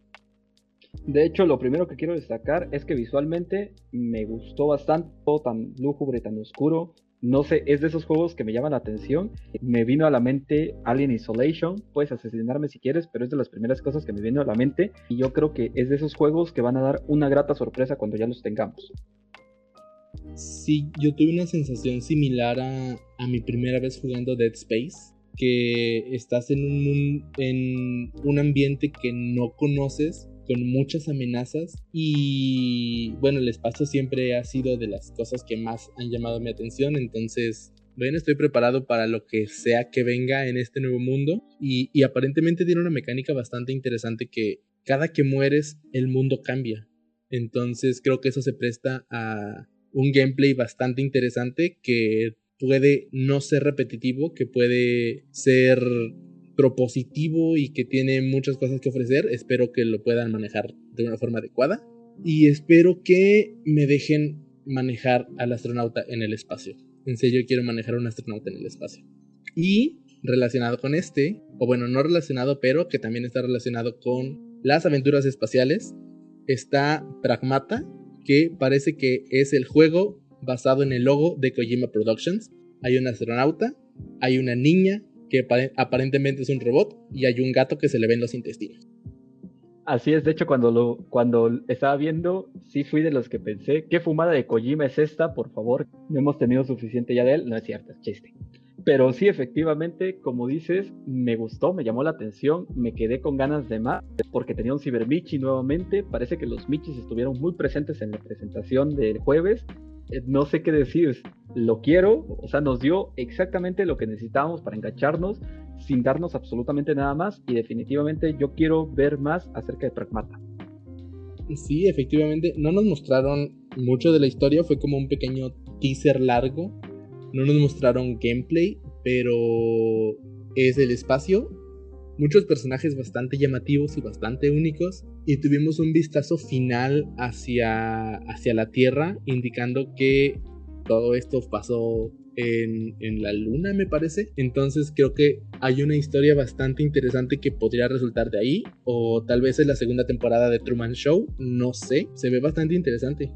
De hecho, lo primero que quiero destacar es que visualmente me gustó bastante, todo tan lúgubre, tan oscuro. No sé, es de esos juegos que me llaman la atención. Me vino a la mente Alien Isolation. Puedes asesinarme si quieres, pero es de las primeras cosas que me vino a la mente. Y yo creo que es de esos juegos que van a dar una grata sorpresa cuando ya los tengamos. Sí, yo tuve una sensación similar a, a mi primera vez jugando Dead Space. Que estás en un, en un ambiente que no conoces con muchas amenazas y bueno, el espacio siempre ha sido de las cosas que más han llamado mi atención, entonces bueno, estoy preparado para lo que sea que venga en este nuevo mundo y, y aparentemente tiene una mecánica bastante interesante que cada que mueres el mundo cambia, entonces creo que eso se presta a un gameplay bastante interesante que puede no ser repetitivo, que puede ser propositivo y que tiene muchas cosas que ofrecer. Espero que lo puedan manejar de una forma adecuada. Y espero que me dejen manejar al astronauta en el espacio. En serio quiero manejar a un astronauta en el espacio. Y relacionado con este, o bueno, no relacionado, pero que también está relacionado con las aventuras espaciales, está Pragmata, que parece que es el juego basado en el logo de Kojima Productions. Hay un astronauta, hay una niña que aparentemente es un robot y hay un gato que se le ven los intestinos. Así es, de hecho, cuando lo cuando estaba viendo, sí fui de los que pensé, ¿qué fumada de Kojima es esta? Por favor, no hemos tenido suficiente ya de él. No es cierto, es chiste. Pero sí, efectivamente, como dices, me gustó, me llamó la atención, me quedé con ganas de más, porque tenía un Michi nuevamente. Parece que los Michis estuvieron muy presentes en la presentación del jueves. Eh, no sé qué decir, lo quiero, o sea, nos dio exactamente lo que necesitábamos para engancharnos sin darnos absolutamente nada más y definitivamente yo quiero ver más acerca de Pragmata. Sí, efectivamente, no nos mostraron mucho de la historia, fue como un pequeño teaser largo no nos mostraron gameplay, pero es el espacio. Muchos personajes bastante llamativos y bastante únicos. Y tuvimos un vistazo final hacia, hacia la Tierra, indicando que todo esto pasó en, en, la luna, me parece. Entonces creo que hay una historia bastante interesante que podría resultar de ahí. O tal vez es la segunda temporada de Truman Show. No sé. Se ve bastante interesante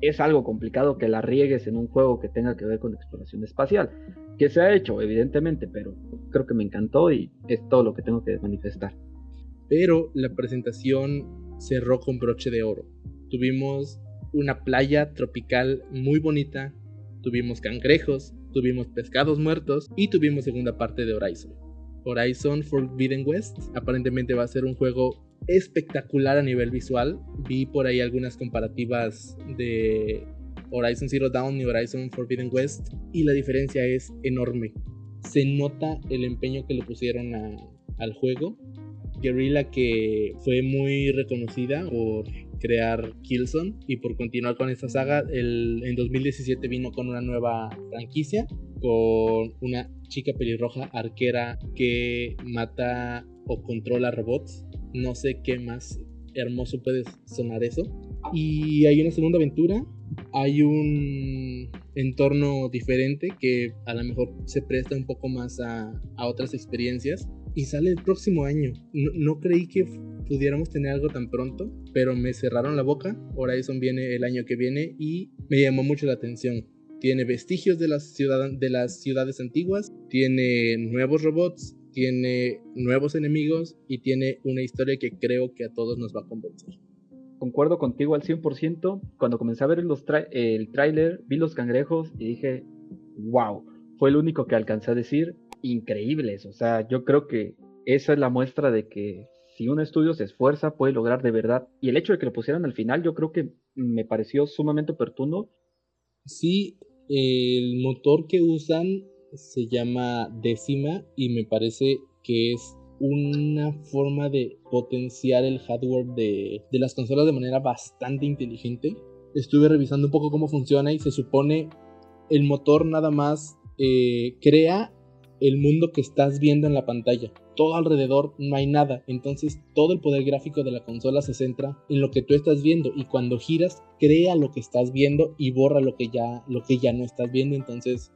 es algo complicado que la riegues en un juego que tenga que ver con exploración espacial. Que se ha hecho, evidentemente, pero creo que me encantó y es todo lo que tengo que manifestar. Pero la presentación cerró con broche de oro. Tuvimos una playa tropical muy bonita, tuvimos cangrejos, tuvimos pescados muertos y tuvimos segunda parte de Horizon. Horizon Forbidden West aparentemente va a ser un juego espectacular a nivel visual. Vi por ahí algunas comparativas de Horizon Zero Dawn y Horizon Forbidden West y la diferencia es enorme. Se nota el empeño que le pusieron al juego. Guerrilla que fue muy reconocida por crear Killzone y por continuar con esta saga. El, en 2017 vino con una nueva franquicia, con una chica pelirroja arquera que mata o controla robots no sé qué más hermoso puede sonar eso. Y hay una segunda aventura, hay un entorno diferente que a lo mejor se presta un poco más a, otras experiencias. Y sale el próximo año. No, creí que pudiéramos tener algo tan pronto, pero me cerraron la boca. Horizon viene el año que viene y me llamó mucho la atención. Tiene vestigios de las, de las ciudades antiguas, tiene nuevos robots, tiene nuevos enemigos y tiene una historia que creo que a todos nos va a convencer. Concuerdo contigo al 100%. Cuando comencé a ver el tráiler, vi los cangrejos y dije, wow, fue el único que alcancé a decir, increíbles. O sea, yo creo que esa es la muestra de que si un estudio se esfuerza, puede lograr de verdad. Y el hecho de que lo pusieran al final, yo creo que me pareció sumamente oportuno. Sí, el motor que usan se llama décima y me parece que es una forma de potenciar el hardware de, las consolas de manera bastante inteligente. Estuve revisando un poco cómo funciona y se supone el motor nada más eh, crea el mundo que estás viendo en la pantalla. Todo alrededor no hay nada, entonces todo el poder gráfico de la consola se centra en lo que tú estás viendo y cuando giras crea lo que estás viendo y borra lo que ya lo que ya no estás viendo, entonces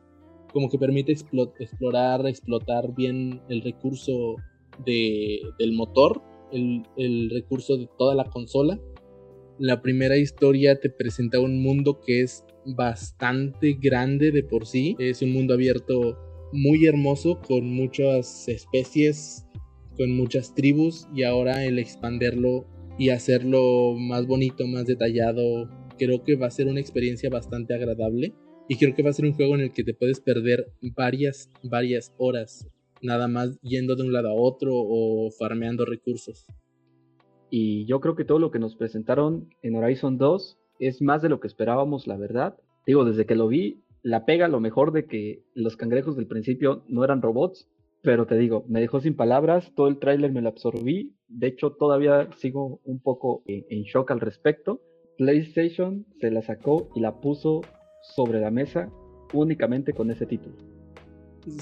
como que permite explorar, explotar bien el recurso del motor, el, recurso de toda la consola. La primera historia te presenta un mundo que es bastante grande de por sí. Es un mundo abierto muy hermoso con muchas especies, con muchas tribus y ahora el expanderlo y hacerlo más bonito, más detallado, creo que va a ser una experiencia bastante agradable. Y creo que va a ser un juego en el que te puedes perder varias, varias horas, nada más yendo de un lado a otro o farmeando recursos. Y yo creo que todo lo que nos presentaron en Horizon 2 es más de lo que esperábamos, la verdad. Digo, desde que lo vi, la pega lo mejor de que los cangrejos del principio no eran robots, pero te digo, me dejó sin palabras, todo el tráiler me lo absorbí, de hecho todavía sigo un poco en shock al respecto. PlayStation se la sacó y la puso sobre la mesa únicamente con ese título.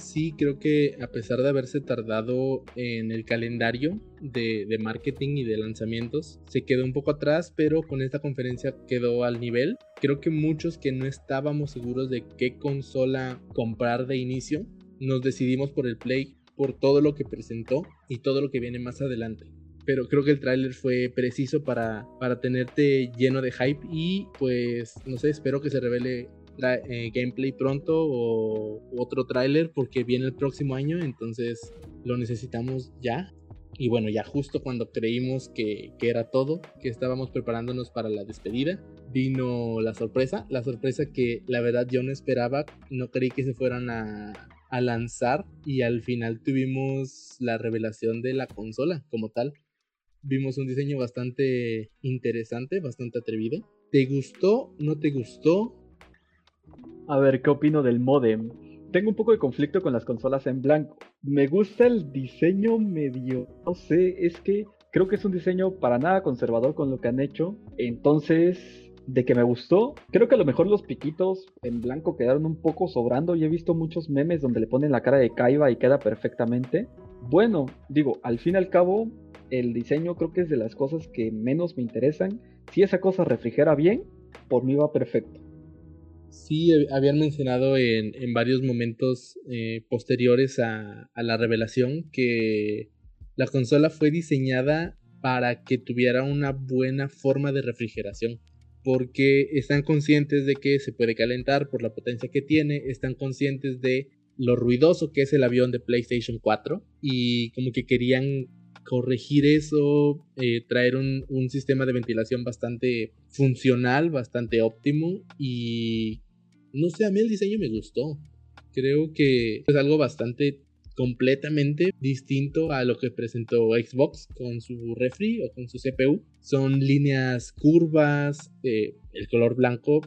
Sí, creo que a pesar de haberse tardado en el calendario de, marketing y de lanzamientos, se quedó un poco atrás, pero con esta conferencia quedó al nivel. Creo que muchos que no estábamos seguros de qué consola comprar de inicio, nos decidimos por el Play por todo lo que presentó y todo lo que viene más adelante pero creo que el tráiler fue preciso para, para tenerte lleno de hype y pues no sé, espero que se revele eh, gameplay pronto o otro tráiler porque viene el próximo año, entonces lo necesitamos ya. Y bueno, ya justo cuando creímos que, era todo, que estábamos preparándonos para la despedida, vino la sorpresa. La sorpresa que la verdad yo no esperaba, no creí que se fueran a, a lanzar y al final tuvimos la revelación de la consola como tal. Vimos un diseño bastante interesante, bastante atrevido. ¿Te gustó? ¿No te gustó? A ver, ¿qué opino del modem? Tengo un poco de conflicto con las consolas en blanco. Me gusta el diseño medio, no sé, es que creo que es un diseño para nada conservador con lo que han hecho. Entonces, de que me gustó. Creo que a lo mejor los piquitos en blanco quedaron un poco sobrando y he visto muchos memes donde le ponen la cara de Kaiba y queda perfectamente. Bueno, digo, al fin y al cabo, el diseño creo que es de las cosas que menos me interesan. Si esa cosa refrigera bien, por mí va perfecto. Sí, habían mencionado en, varios momentos eh, posteriores a, a la revelación que la consola fue diseñada para que tuviera una buena forma de refrigeración porque están conscientes de que se puede calentar por la potencia que tiene, están conscientes de lo ruidoso que es el avión de PlayStation 4 y como que querían corregir eso, eh, traer un, un, sistema de ventilación bastante funcional, bastante óptimo y no sé, a mí el diseño me gustó. Creo que es algo bastante completamente distinto a lo que presentó Xbox con su refri o con su CPU. Son líneas curvas, eh, el color blanco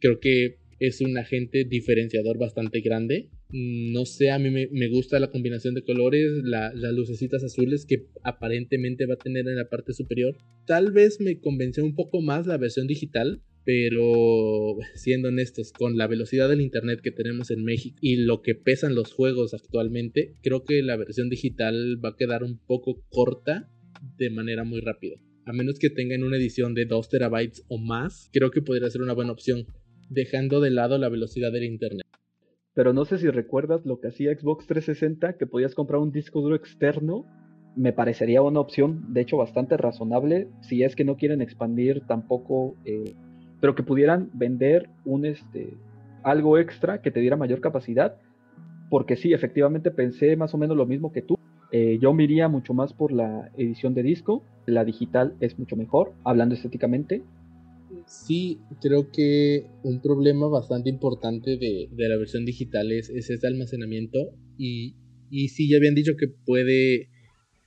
creo que es un agente diferenciador bastante grande. No sé, a mí me, gusta la combinación de colores, las lucecitas azules que aparentemente va a tener en la parte superior. Tal vez me convenció un poco más la versión digital, pero siendo honestos, con la velocidad del internet que tenemos en México y lo que pesan los juegos actualmente, creo que la versión digital va a quedar un poco corta de manera muy rápida. A menos que tengan una edición de 2 terabytes o más, creo que podría ser una buena opción, dejando de lado la velocidad del internet. Pero no sé si recuerdas lo que hacía Xbox 360, que podías comprar un disco duro externo me parecería una opción, de hecho, bastante razonable, si es que no quieren expandir tampoco eh, pero que pudieran vender un este algo extra que te diera mayor capacidad, porque sí, efectivamente pensé más o menos lo mismo que tú. Eh, yo me iría mucho más por la edición de disco, la digital es mucho mejor, hablando estéticamente. Sí, creo que un problema bastante importante de, de la versión digital es, es ese almacenamiento y, y sí, ya habían dicho que puede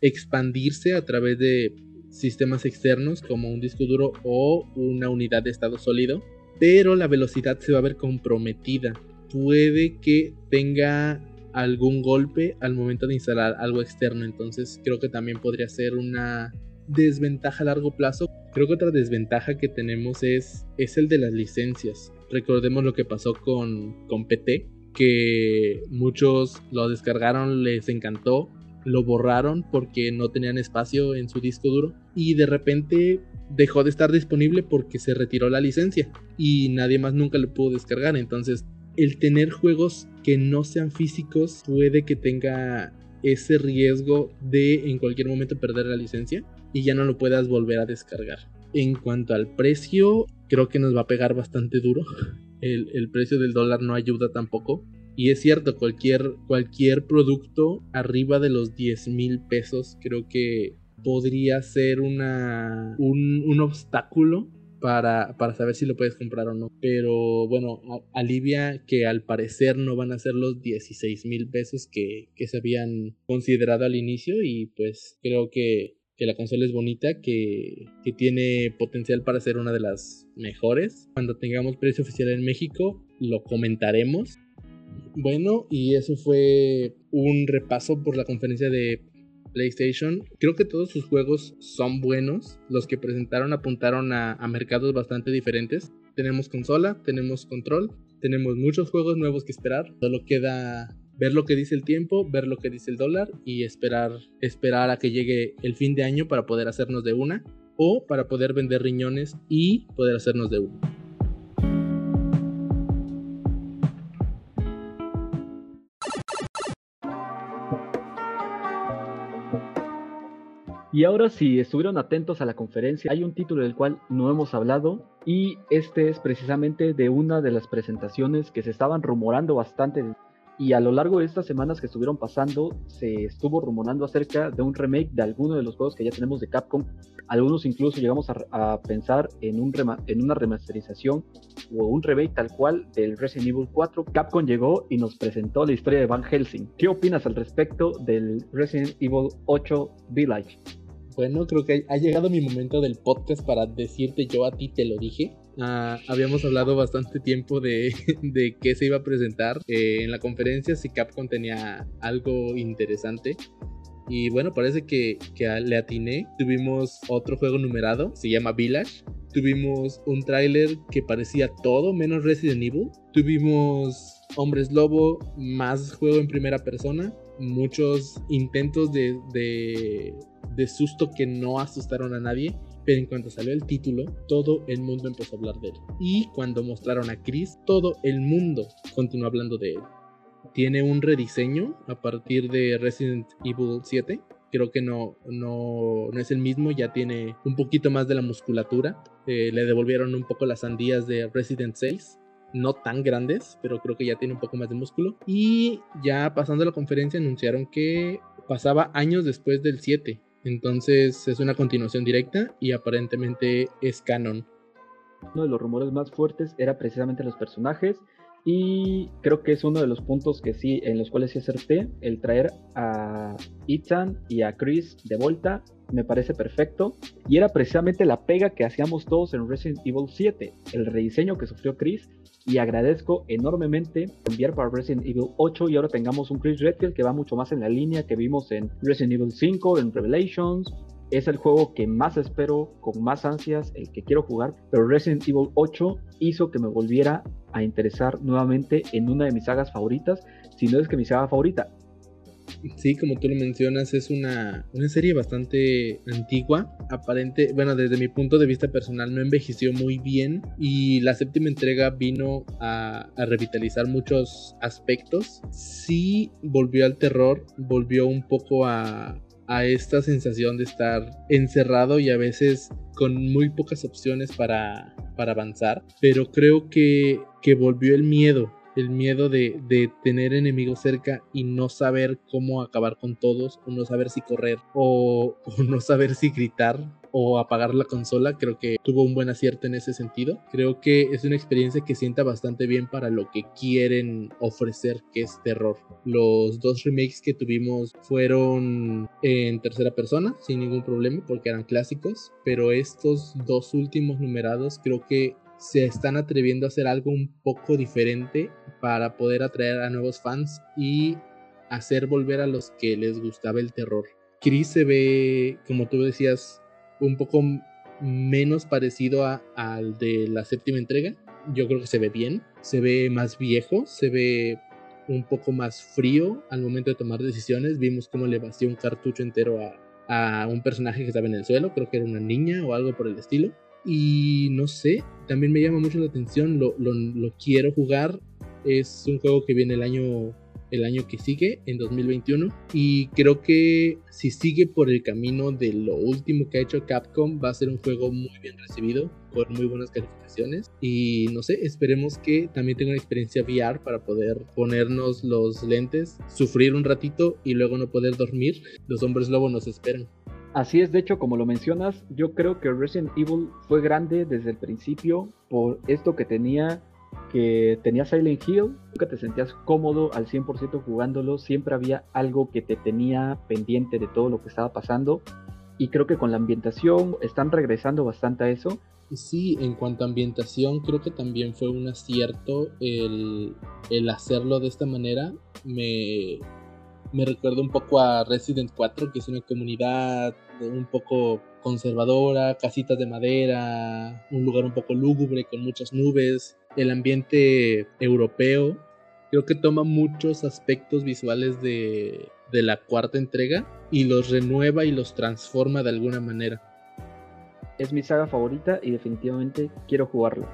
expandirse a través de sistemas externos como un disco duro o una unidad de estado sólido, pero la velocidad se va a ver comprometida. Puede que tenga algún golpe al momento de instalar algo externo, entonces creo que también podría ser una desventaja a largo plazo. Creo que otra desventaja que tenemos es, es el de las licencias. Recordemos lo que pasó con, con PT, que muchos lo descargaron, les encantó, lo borraron porque no tenían espacio en su disco duro y de repente dejó de estar disponible porque se retiró la licencia y nadie más nunca lo pudo descargar. Entonces, el tener juegos que no sean físicos puede que tenga ese riesgo de en cualquier momento perder la licencia y ya no lo puedas volver a descargar. En cuanto al precio, creo que nos va a pegar bastante duro. <laughs> El, el precio del dólar no ayuda tampoco. Y es cierto, cualquier, cualquier producto arriba de los 10 mil pesos creo que podría ser una, un, obstáculo para, para, saber si lo puedes comprar o no. Pero bueno, alivia que al parecer no van a ser los 16 mil pesos que, que, se habían considerado al inicio y pues creo que, que la consola es bonita, que, que, tiene potencial para ser una de las mejores. Cuando tengamos precio oficial en México lo comentaremos bueno, y eso fue un repaso por la conferencia de PlayStation. Creo que todos sus juegos son buenos. Los que presentaron apuntaron a, mercados bastante diferentes. Tenemos consola, tenemos control, tenemos muchos juegos nuevos que esperar. Solo queda ver lo que dice el tiempo, ver lo que dice el dólar y esperar, esperar a que llegue el fin de año para poder hacernos de una o para poder vender riñones y poder hacernos de una. Y ahora si estuvieron atentos a la conferencia, hay un título del cual no hemos hablado y este es precisamente de una de las presentaciones que se estaban rumorando bastante Y a lo largo de estas semanas que estuvieron pasando, se estuvo rumorando acerca de un remake de alguno de los juegos que ya tenemos de Capcom. Algunos incluso llegamos a, pensar en, un en una remasterización o un remake tal cual del Resident Evil 4. Capcom llegó y nos presentó la historia de Van Helsing. ¿Qué opinas al respecto del Resident Evil 8 Village? Bueno, creo que ha llegado mi momento del podcast para decirte yo a ti te lo dije. Ah, habíamos hablado bastante tiempo de, <laughs> de qué se iba a presentar eh, en la conferencia, si Capcom tenía algo interesante. Y bueno, parece que, que, le atiné. Tuvimos otro juego numerado, se llama Village. Tuvimos un tráiler que parecía todo menos Resident Evil. Tuvimos Hombres Lobo, más juego en primera persona. Muchos intentos de, de, susto que no asustaron a nadie. Pero en cuanto salió el título, todo el mundo empezó a hablar de él. Y cuando mostraron a Chris, todo el mundo continuó hablando de él. Tiene un rediseño a partir de Resident Evil 7. Creo que no, no, no es el mismo, ya tiene un poquito más de la musculatura. Eh, le devolvieron un poco las sandías de Resident 6 no tan grandes, pero creo que ya tiene un poco más de músculo. Y ya pasando la conferencia anunciaron que pasaba años después del 7. Entonces es una continuación directa y aparentemente es canon. Uno de los rumores más fuertes era precisamente los personajes y creo que es uno de los puntos que sí, en los cuales sí acerté, el traer a Ethan y a Chris de vuelta me parece perfecto. Y era precisamente la pega que hacíamos todos en Resident Evil 7, el rediseño que sufrió Chris. Y agradezco enormemente enviar para Resident Evil 8 y ahora tengamos un Chris Redfield que va mucho más en la línea que vimos en Resident Evil 5, en Revelations, es el juego que más espero, con más ansias, el que quiero jugar, pero Resident Evil 8 hizo que me volviera a interesar nuevamente en una de mis sagas favoritas, si no es que mi saga favorita. Sí, como tú lo mencionas, es una, serie bastante antigua. Aparente, bueno, desde mi punto de vista personal no envejeció muy bien y la séptima entrega vino a, a revitalizar muchos aspectos. Sí volvió al terror, volvió un poco a, a esta sensación de estar encerrado y a veces con muy pocas opciones para, para avanzar. Pero creo que, que volvió el miedo el miedo de, de, tener enemigos cerca y no saber cómo acabar con todos, o no saber si correr, o, <laughs> o, no saber si gritar o apagar la consola, creo que tuvo un buen acierto en ese sentido. Creo que es una experiencia que sienta bastante bien para lo que quieren ofrecer, que es terror. Los dos remakes que tuvimos fueron en tercera persona, sin ningún problema, porque eran clásicos, pero estos dos últimos numerados creo que se están atreviendo a hacer algo un poco diferente para poder atraer a nuevos fans y hacer volver a los que les gustaba el terror. Chris se ve, como tú decías, un poco menos parecido a, al de la séptima entrega. Yo creo que se ve bien, se ve más viejo, se ve un poco más frío al momento de tomar decisiones. Vimos cómo le vació un cartucho entero a, a un personaje que estaba en el suelo, creo que era una niña o algo por el estilo. Y no sé, también me llama mucho la atención, lo, quiero jugar. Es un juego que viene el año el año que sigue, en 2021. Y creo que si sigue por el camino de lo último que ha hecho Capcom, va a ser un juego muy bien recibido, con muy buenas calificaciones. Y no sé, esperemos que también tenga una experiencia VR para poder ponernos los lentes, sufrir un ratito y luego no poder dormir. Los hombres lobo nos esperan. Así es, de hecho, como lo mencionas, yo creo que Resident Evil fue grande desde el principio por esto que tenía que tenías Silent Hill, nunca te sentías cómodo al 100% jugándolo, siempre había algo que te tenía pendiente de todo lo que estaba pasando y creo que con la ambientación están regresando bastante a eso. Sí, en cuanto a ambientación creo que también fue un acierto el, el hacerlo de esta manera. Me, me recuerda un poco a Resident 4, que es una comunidad un poco conservadora, casitas de madera, un lugar un poco lúgubre con muchas nubes el ambiente europeo. Creo que toma muchos aspectos visuales de, la cuarta entrega y los renueva y los transforma de alguna manera. Es mi saga favorita y definitivamente quiero jugarlo.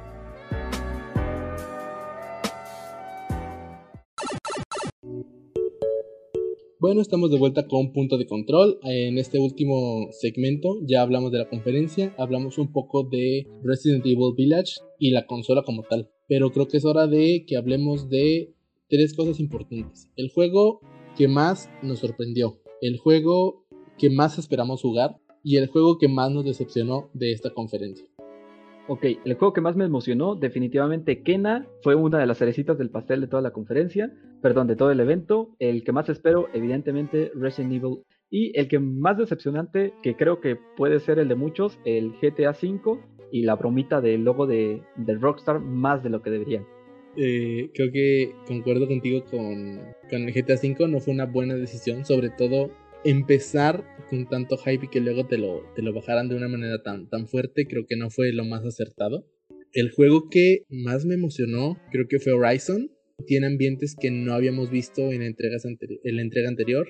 Bueno, estamos de vuelta con punto de control. En este último segmento ya hablamos de la conferencia, hablamos un poco de Resident Evil Village y la consola como tal. Pero creo que es hora de que hablemos de tres cosas importantes. El juego que más nos sorprendió, el juego que más esperamos jugar y el juego que más nos decepcionó de esta conferencia. Ok, el juego que más me emocionó, definitivamente Kena, fue una de las cerecitas del pastel de toda la conferencia, perdón, de todo el evento. El que más espero, evidentemente, Resident Evil. Y el que más decepcionante, que creo que puede ser el de muchos, el GTA V y la bromita del logo de, Rockstar más de lo que deberían. Eh, creo que concuerdo contigo con, con el GTA V, no fue una buena decisión, sobre todo empezar con tanto hype y que luego te lo, te lo bajaran de una manera tan, tan fuerte, creo que no fue lo más acertado. El juego que más me emocionó, creo que fue Horizon. Tiene ambientes que no habíamos visto en, entregas en la entrega anterior.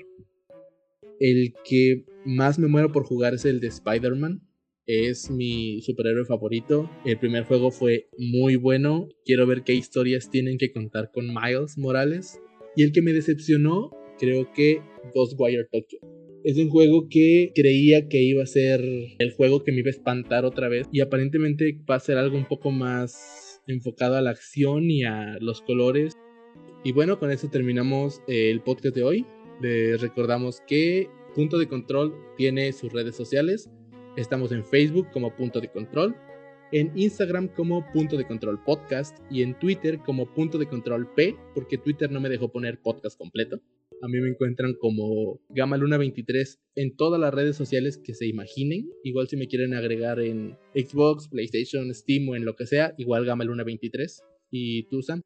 El que más me muero por jugar es el de Spider-Man. Es mi superhéroe favorito. El primer juego fue muy bueno. Quiero ver qué historias tienen que contar con Miles Morales. Y el que me decepcionó creo que Ghostwire Tokyo. Es un juego que creía que iba a ser el juego que me iba a espantar otra vez y aparentemente va a ser algo un poco más enfocado a la acción y a los colores. Y bueno, con eso terminamos el podcast de hoy. Les recordamos que Punto de Control tiene sus redes sociales. Estamos en Facebook como Punto de Control, en Instagram como Punto de Control Podcast y en Twitter como Punto de Control P, porque Twitter no me dejó poner podcast completo. A mí me encuentran como Gama Luna 23 en todas las redes sociales que se imaginen. Igual si me quieren agregar en Xbox, PlayStation, Steam o en lo que sea, igual Gama Luna 23. ¿Y tú, Sam?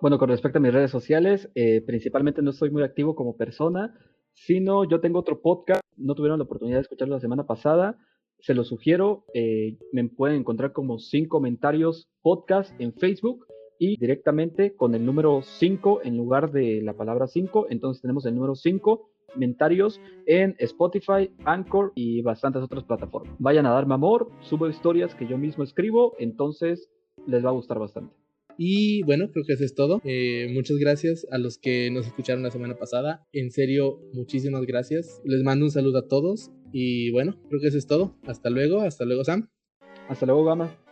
Bueno, con respecto a mis redes sociales, eh, principalmente no soy muy activo como persona, sino yo tengo otro podcast. No tuvieron la oportunidad de escucharlo la semana pasada. Se lo sugiero. Eh, me pueden encontrar como sin comentarios podcast en Facebook y directamente con el número 5 en lugar de la palabra 5. Entonces tenemos el número 5 comentarios en Spotify, Anchor y bastantes otras plataformas. Vayan a darme amor, subo historias que yo mismo escribo, entonces les va a gustar bastante. Y bueno, creo que eso es todo. Eh, muchas gracias a los que nos escucharon la semana pasada. En serio, muchísimas gracias. Les mando un saludo a todos. Y bueno, creo que eso es todo. Hasta luego. Hasta luego, Sam. Hasta luego, Gama.